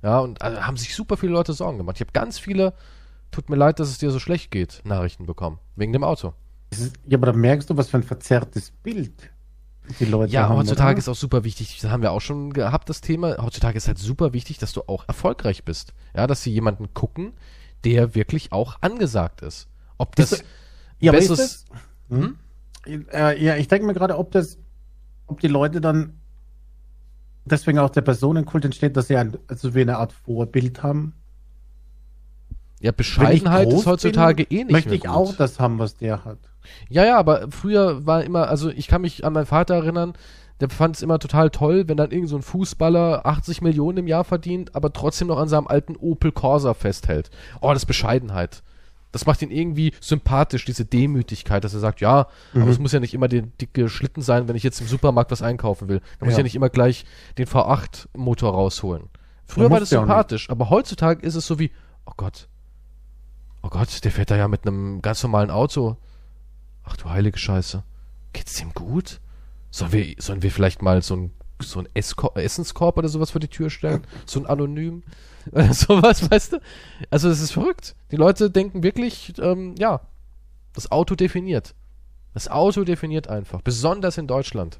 Ja, und also, haben sich super viele Leute Sorgen gemacht. Ich habe ganz viele, tut mir leid, dass es dir so schlecht geht, Nachrichten bekommen. Wegen dem Auto.
Ja, aber da merkst du, was für ein verzerrtes Bild die Leute
Ja,
haben.
heutzutage
oder?
ist auch super wichtig, das haben wir auch schon gehabt, das Thema. Heutzutage ist halt super wichtig, dass du auch erfolgreich bist. Ja, dass sie jemanden gucken, der wirklich auch angesagt ist. Ob das
Ist- ja, aber ist das, hm? äh, ja, ich denke mir gerade, ob das, ob die Leute dann deswegen auch der Personenkult entsteht, dass sie ein, also wie eine Art Vorbild haben.
Ja,
ich
Bescheidenheit
groß
ist heutzutage
bin,
eh nicht
Möchte
mehr
ich
gut.
auch das haben, was der hat.
Ja, ja, aber früher war immer, also ich kann mich an meinen Vater erinnern, der fand es immer total toll, wenn dann irgend so ein Fußballer 80 Millionen im Jahr verdient, aber trotzdem noch an seinem alten Opel Corsa festhält. Oh, das ist Bescheidenheit. Das macht ihn irgendwie sympathisch, diese Demütigkeit, dass er sagt, ja, aber es muss ja nicht immer der dicke Schlitten sein, wenn ich jetzt im Supermarkt was einkaufen will. Da muss ich
Ja.
ja nicht immer gleich den V8-Motor rausholen. Früher war das
ja
sympathisch, aber heutzutage ist es so wie, oh Gott, oh Gott, der fährt da ja mit einem ganz normalen Auto. Ach du heilige Scheiße. Geht's dem gut? Sollen wir, sollen wir vielleicht mal so ein, so ein Essenskorb oder sowas vor die Tür stellen? So ein Anonym? *laughs* Oder sowas, weißt du? Also, das ist verrückt. Die Leute denken wirklich, ähm, ja, das Auto definiert. Das Auto definiert einfach. Besonders in Deutschland.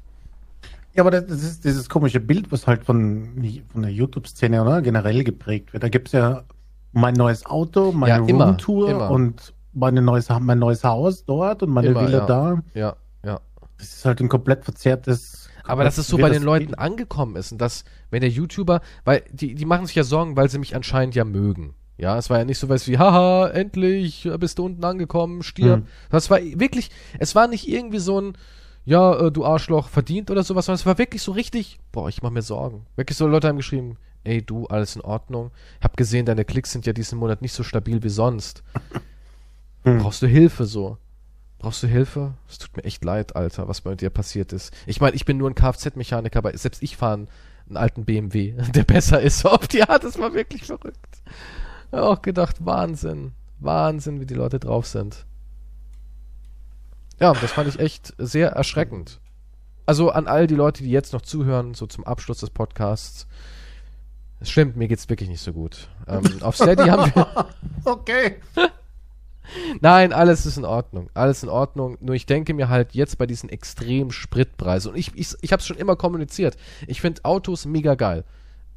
Ja, aber das ist dieses komische Bild, was halt von, von der YouTube-Szene oder generell geprägt wird. Da gibt's ja mein neues Auto, meine
Ja, immer,
Roomtour
immer.
und meine neues, mein neues Haus dort und meine
Immer,
Villa
ja.
da.
Ja, ja.
Das ist halt ein komplett verzerrtes.
Aber dass es so bei den Leuten
Bild.
angekommen ist und dass, wenn der YouTuber, weil die, die machen sich ja Sorgen, weil sie mich anscheinend ja mögen. Ja, es war ja nicht so was wie, haha, endlich bist du unten angekommen, stirb.
Hm.
Das war wirklich, es war nicht irgendwie so ein, ja, äh, du Arschloch, verdient oder sowas, sondern es war wirklich so richtig, boah, ich mach mir Sorgen. Wirklich so Leute haben geschrieben, ey du, alles in Ordnung. Hab gesehen, deine Klicks sind ja diesen Monat nicht so stabil wie sonst.
Hm.
Brauchst du Hilfe so? Brauchst du Hilfe? Es tut mir echt leid, Alter, was bei dir passiert ist. Ich meine, ich bin nur ein Kfz-Mechaniker, aber selbst ich fahre einen, einen alten BMW, *laughs* der besser ist. *laughs* So auf die Art, das war wirklich verrückt. Ich hab auch gedacht, Wahnsinn. Wahnsinn, wie die Leute drauf sind. Ja, das fand ich echt sehr erschreckend. Also an all die Leute, die jetzt noch zuhören, so zum Abschluss des Podcasts. Es stimmt, mir geht's wirklich nicht so gut. Ähm, auf Steady haben wir. *laughs*
Okay.
Nein, alles ist in Ordnung. Alles in Ordnung. Nur ich denke mir halt jetzt bei diesen extremen Spritpreisen, und ich, ich, ich habe es schon immer kommuniziert, ich finde Autos mega geil.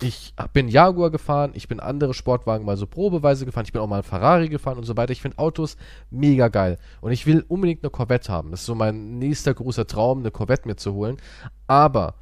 Ich bin Jaguar gefahren, ich bin andere Sportwagen mal so probeweise gefahren, ich bin auch mal Ferrari gefahren und so weiter. Ich finde Autos mega geil. Und ich will unbedingt eine Corvette haben. Das ist so mein nächster großer Traum, eine Corvette mir zu holen. Aber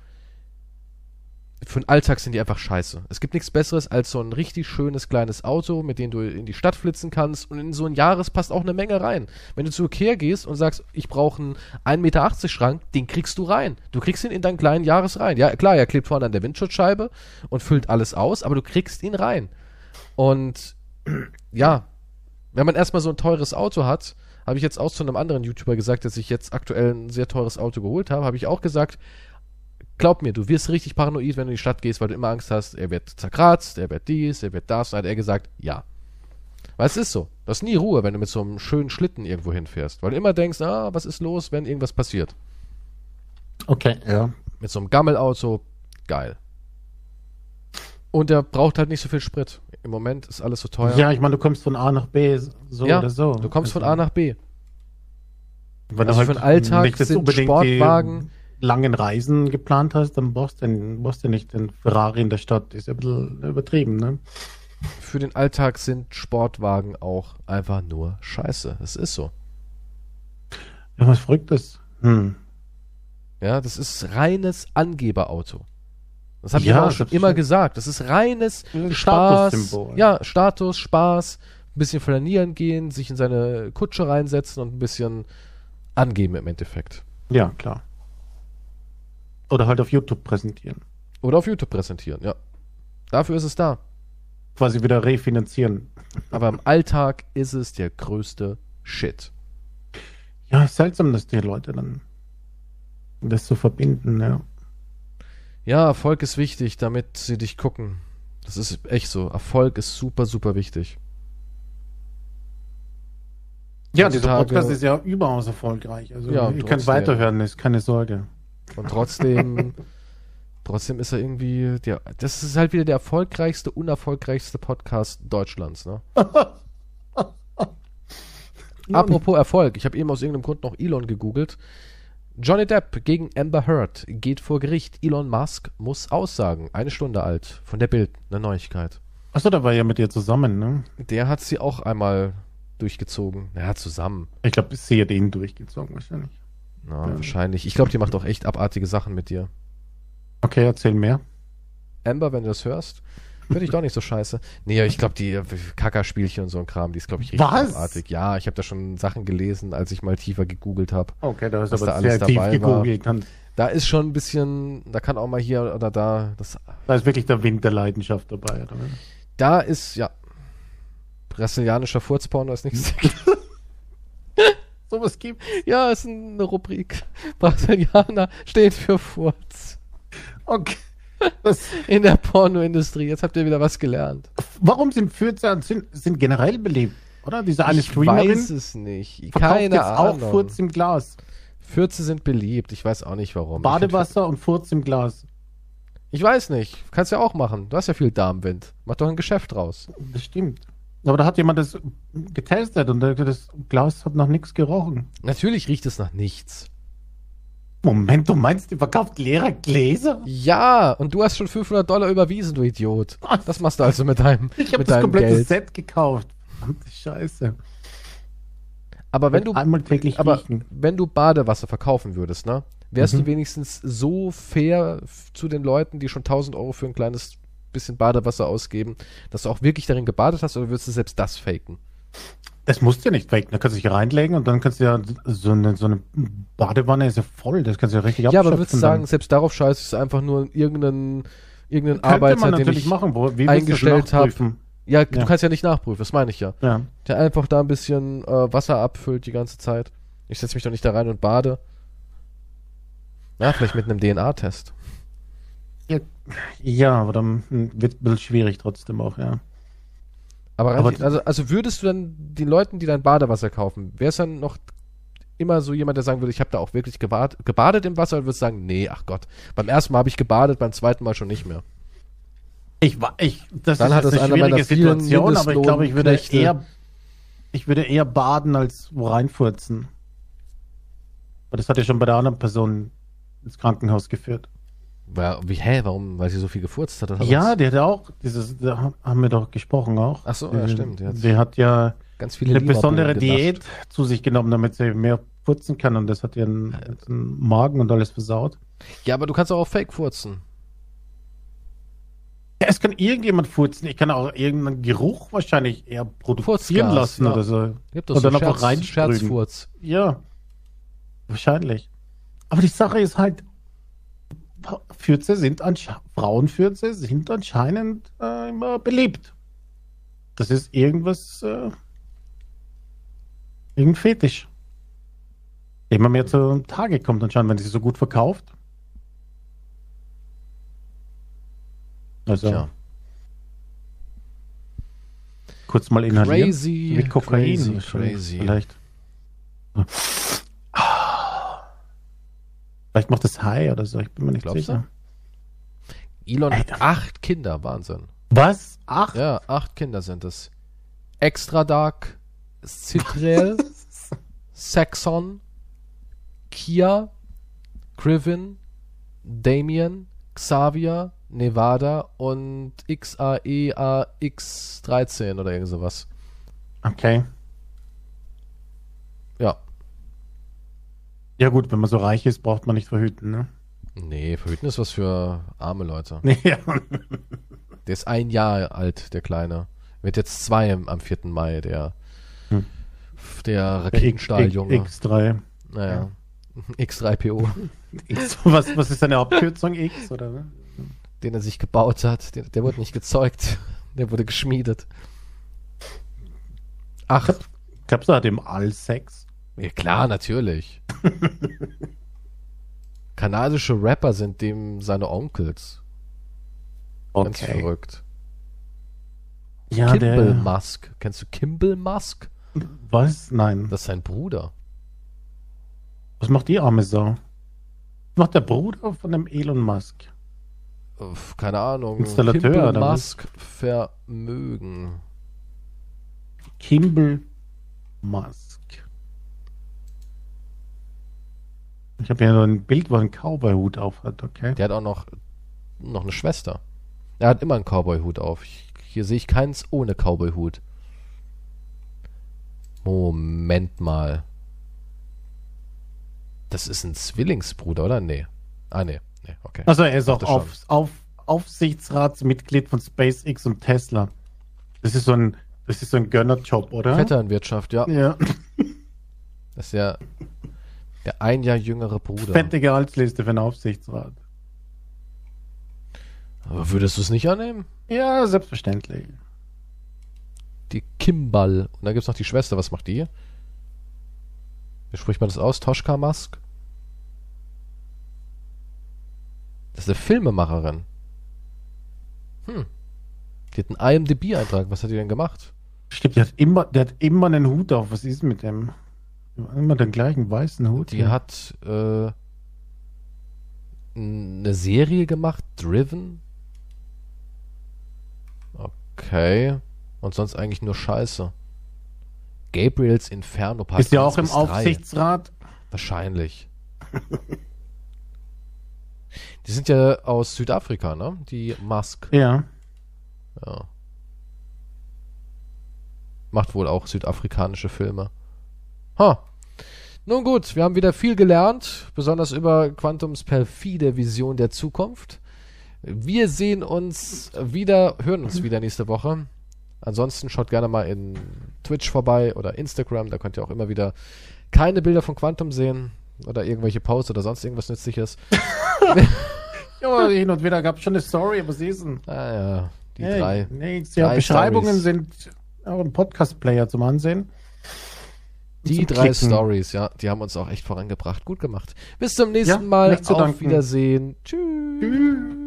für den Alltag sind die einfach scheiße. Es gibt nichts Besseres als so ein richtig schönes kleines Auto, mit dem du in die Stadt flitzen kannst und in so ein Jahres passt auch eine Menge rein. Wenn du zu Ikea gehst und sagst, ich brauche einen 1,80 Meter Schrank, den kriegst du rein. Du kriegst ihn in deinen kleinen Jahres rein. Ja, klar, er klebt vorne an der Windschutzscheibe und füllt alles aus, aber du kriegst ihn rein. Und ja, wenn man erstmal so ein teures Auto hat, habe ich jetzt auch zu einem anderen YouTuber gesagt, dass ich jetzt aktuell ein sehr teures Auto geholt habe, habe ich auch gesagt, glaub mir, du wirst richtig paranoid, wenn du in die Stadt gehst, weil du immer Angst hast, er wird zerkratzt, er wird dies, er wird das. Hat er gesagt, ja. Weil es ist so. Du hast nie Ruhe, wenn du mit so einem schönen Schlitten irgendwo hinfährst. Weil du immer denkst, ah, was ist los, wenn irgendwas passiert.
Okay, ja.
Mit so einem Gammelauto, geil. Und der braucht halt nicht so viel Sprit. Im Moment ist alles so teuer.
Ja, ich meine, du kommst von A nach B, so
Ja,
oder so.
Du kommst von
Also,
A nach B.
Wenn
also
du
für den Alltag sind
unbedingt
Sportwagen-
die langen Reisen geplant hast, dann brauchst du, den, brauchst du nicht den Ferrari in der Stadt. Ist ja ein bisschen übertrieben, ne?
Für den Alltag sind Sportwagen auch einfach nur scheiße. Es ist so.
Ja, was Verrücktes. Hm.
Ja, das ist reines Angeberauto. Das habe ich
Ja,
aber auch schon immer
ist-
gesagt. Das ist reines
Ein
Spaß.
Statussymbol.
Ja, Status, Spaß, ein bisschen flanieren gehen, sich in seine Kutsche reinsetzen und ein bisschen angeben im Endeffekt.
Ja, klar. Oder halt auf YouTube präsentieren.
Oder auf YouTube präsentieren, ja. Dafür ist es da.
Quasi wieder refinanzieren.
Aber im Alltag ist es der größte Shit.
Ja, seltsam, dass die Leute dann das so verbinden, ja.
Ja, Erfolg ist wichtig, damit sie dich gucken. Das ist echt so. Erfolg ist super, super wichtig.
Ja, dieser Podcast ist ja überaus erfolgreich. Also
Ja,
ihr könnt weiterhören, ist keine Sorge.
Und trotzdem, *laughs* trotzdem ist er irgendwie, der, das ist halt wieder der erfolgreichste, unerfolgreichste Podcast Deutschlands, ne? *laughs* Apropos Erfolg, ich habe eben aus irgendeinem Grund noch Elon gegoogelt. Johnny Depp gegen Amber Heard geht vor Gericht. Elon Musk muss aussagen. Eine Stunde alt. Von der Bild. Eine Neuigkeit.
Achso, da war ja mit dir zusammen, ne?
Der hat sie auch einmal durchgezogen. Ja, zusammen.
Ich glaube, sie hat ihn durchgezogen wahrscheinlich.
Na,
Ja.
wahrscheinlich. Ich glaube, die macht auch echt abartige Sachen mit dir.
Okay, erzähl mehr.
Amber, wenn du das hörst, finde ich doch nicht so scheiße. Nee, ich glaube, die Kackerspielchen und so ein Kram, die ist, glaube ich, richtig
Was?
abartig. Ja, ich habe da schon Sachen gelesen, als ich mal tiefer gegoogelt habe.
Okay, da ist aber
da alles
sehr tief
war.
gegoogelt. Dann-
Da ist schon ein bisschen, da kann auch mal hier oder da, das,
Da ist wirklich der Wind der Leidenschaft dabei, oder?
da ist, ja, brasilianischer Furzporno ist nichts. *laughs*
Sowas gibt.
ja, ist eine Rubrik. *laughs* Brasilianer steht für Furz.
Okay. Das, *laughs*
In der Pornoindustrie. Jetzt habt ihr wieder was gelernt.
warum sind Fürze sind, sind generell beliebt, oder? Diese eine
ich
Streamerin
weiß es nicht. Keine
jetzt
Ahnung.
auch Furz im Glas.
Fürze sind beliebt. Ich weiß auch nicht warum. Ich
Badewasser und Furz im Glas.
Ich weiß nicht. Kannst ja auch machen. Du hast ja viel Darmwind. Mach doch ein Geschäft draus.
Das stimmt. Aber da hat jemand das getestet und das Glas hat nach nichts gerochen.
Natürlich riecht es nach nichts.
Moment, du meinst, die verkauft leere Gläser?
Ja, und du hast schon 500 Dollar überwiesen, du Idiot. Das machst du also mit deinem,
Ich habe das komplette
Geld.
Set gekauft. Verdammte Scheiße.
Aber wenn du,
einmal täglich
aber
riechen.
wenn du Badewasser verkaufen würdest, ne, wärst
Mhm.
du wenigstens so fair zu den Leuten, die schon 1000 Euro für ein kleines bisschen Badewasser ausgeben, dass du auch wirklich darin gebadet hast, oder würdest du selbst das faken?
Das musst du ja nicht faken. Da kannst du dich reinlegen und dann kannst du ja so eine, so eine Badewanne ist ja voll. Das kannst du ja richtig
Ja, aber
abschöpfen
würdest du sagen, selbst darauf scheißt du einfach nur irgendeinen, irgendeinen Arbeiter,
man
den
natürlich
ich
machen. Wo, wie
eingestellt hab.
nachprüfen?
Ja, du
Ja.
kannst ja nicht nachprüfen, das meine ich ja.
Ja.
Der einfach da ein bisschen äh, Wasser abfüllt die ganze Zeit. Ich setze mich doch nicht da rein und bade. Ja, vielleicht mit einem DNA-Test.
Ja. Aber dann wird ein bisschen schwierig trotzdem auch, ja.
Aber, rein,
Aber-
also, also würdest du dann den Leuten, die dein Badewasser kaufen, wäre es dann noch immer so jemand, der sagen würde, ich habe da auch wirklich gebadet, gebadet im Wasser, oder würdest du sagen, nee, ach Gott, beim ersten Mal habe ich gebadet, beim zweiten Mal schon nicht mehr.
Ich war, ich, das
Dann
ist
hat es
eine schwierige Situation, aber ich glaube, ich würde
Mindestlohnknechte-
eher, ich würde eher baden als reinfurzen. Aber das hat ja schon bei der anderen Person ins Krankenhaus geführt.
Wa- Wie, hä, warum? Weil sie so viel gefurzt hat? Oder
Ja, die hatte auch, dieses, da haben wir doch gesprochen auch.
Ach so, ja,
Die-
stimmt, die hat-
Die hat ja
ganz viele
eine
Lima-Bohnen
besondere. Diät zu sich genommen, damit sie mehr putzen kann und das hat ihren, ihren Magen und alles versaut.
Ja, aber du kannst auch auf Fake furzen.
Ja, es kann irgendjemand furzen. Ich kann auch irgendeinen Geruch wahrscheinlich eher produzieren
Furzgas,
lassen
ja.
oder so.
Gibt
Und
so
dann einfach
Scherz,
reinsprühen.
Scherzfurz.
Ja, wahrscheinlich. Aber die Sache ist halt, Fürze sind Frauenfürze sind anscheinend äh, immer beliebt. Das ist irgendwas, äh, irgendein Fetisch. Immer mehr zu Tage kommt anscheinend, wenn sie so gut verkauft. Also
Tja.
kurz mal inhalieren.
Crazy,
Wie Kokain.
crazy, crazy.
Vielleicht. Vielleicht macht es High oder so, ich bin mir nicht
Glaubst
sicher.
Elon
Alter.
hat acht Kinder, Wahnsinn.
Was? Ach,
Ja, acht Kinder sind es. Extra Dark, Citrel, *laughs* Saxon, Kia, Crivin, Damien, Xavier, Nevada und E XAEAX13 oder irgend sowas.
okay.
Ja.
Ja gut, wenn man so reich ist, braucht man nicht verhüten, ne?
Nee, verhüten ist was für arme Leute. *laughs*
Ja.
Der ist ein Jahr alt, der Kleine. Wird jetzt zwei am am 4. Mai, der,
Hm.
der Raketenstahljunge.
X3.
Naja. X3PO, *laughs*
X, was, was ist deine Abkürzung? X oder?
den er sich gebaut hat. Der, der wurde nicht gezeugt. Der wurde geschmiedet. Ach,
Glaubst du, er hat im All Sex?
Ja, klar, natürlich. *laughs* Kanadische Rapper sind dem seine Onkels. Ganz verrückt.
Ja,
Kimball
der.
Musk. Kennst du Kimball Musk?
Was? Nein.
Das ist sein Bruder.
Was macht die arme Sau? Was macht der Bruder von dem Elon Musk?
Keine Ahnung.
Installateur,
Kimball
oder was?
Musk Vermögen.
Kimball Musk. Ich habe hier so ein Bild, wo er einen Cowboy-Hut auf hat, okay?
Der hat auch noch, noch eine Schwester. Er hat immer einen Cowboy-Hut auf. Ich, hier sehe ich keins ohne Cowboy-Hut. Moment mal. Das ist ein Zwillingsbruder, oder? Nee. Ah, nee. Nee, okay.
Also er ist auch auf, auf, Aufsichtsratsmitglied von SpaceX und Tesla. Das ist so ein, das ist so ein Gönnerjob, oder?
Vetternwirtschaft, ja.
Ja.
Das ist ja der ein Jahr jüngere Bruder.
Fette Gehaltsliste für einen Aufsichtsrat.
Aber würdest du es nicht annehmen?
Ja, selbstverständlich.
Die Kimball. Und dann gibt's noch die Schwester. Was macht die? Wie spricht man das aus? Toshka Musk? Das ist eine Filmemacherin. Hm. Die hat einen IMDb-Eintrag. Was hat die denn gemacht?
Stimmt, der hat immer, der hat immer einen Hut auf. Was ist mit dem? Immer den gleichen weißen Hut.
Die hat äh, eine Serie gemacht, Driven. Okay. Und sonst eigentlich nur Scheiße. Gabriels Inferno Part
Ist ja
1
auch im
bis 3.
Aufsichtsrat.
Wahrscheinlich. *laughs* Die sind ja aus Südafrika, ne? Die Musk.
Ja.
Ja. Macht wohl auch südafrikanische Filme. Ha. Nun gut, wir haben wieder viel gelernt, besonders über Quantums perfide Vision der Zukunft. Wir sehen uns wieder, hören uns wieder nächste Woche. Ansonsten schaut gerne mal in Twitch vorbei oder Instagram, da könnt ihr auch immer wieder keine Bilder von Quantum sehen oder irgendwelche Posts oder sonst irgendwas Nützliches. *laughs*
Ja, hin und wieder gab es schon eine Story, aber sie ist ein.
Ah ja, die
Hey,
drei.
Nee, ja,
drei
Beschreibungen
Stories.
sind auch im Podcast-Player zum Ansehen.
Die drei
Klicken.
Stories, ja, die haben uns auch echt vorangebracht. Gut gemacht. Bis zum nächsten
Ja,
Mal.
zu
Auf. Wiedersehen. Tschüss.
Tschüss.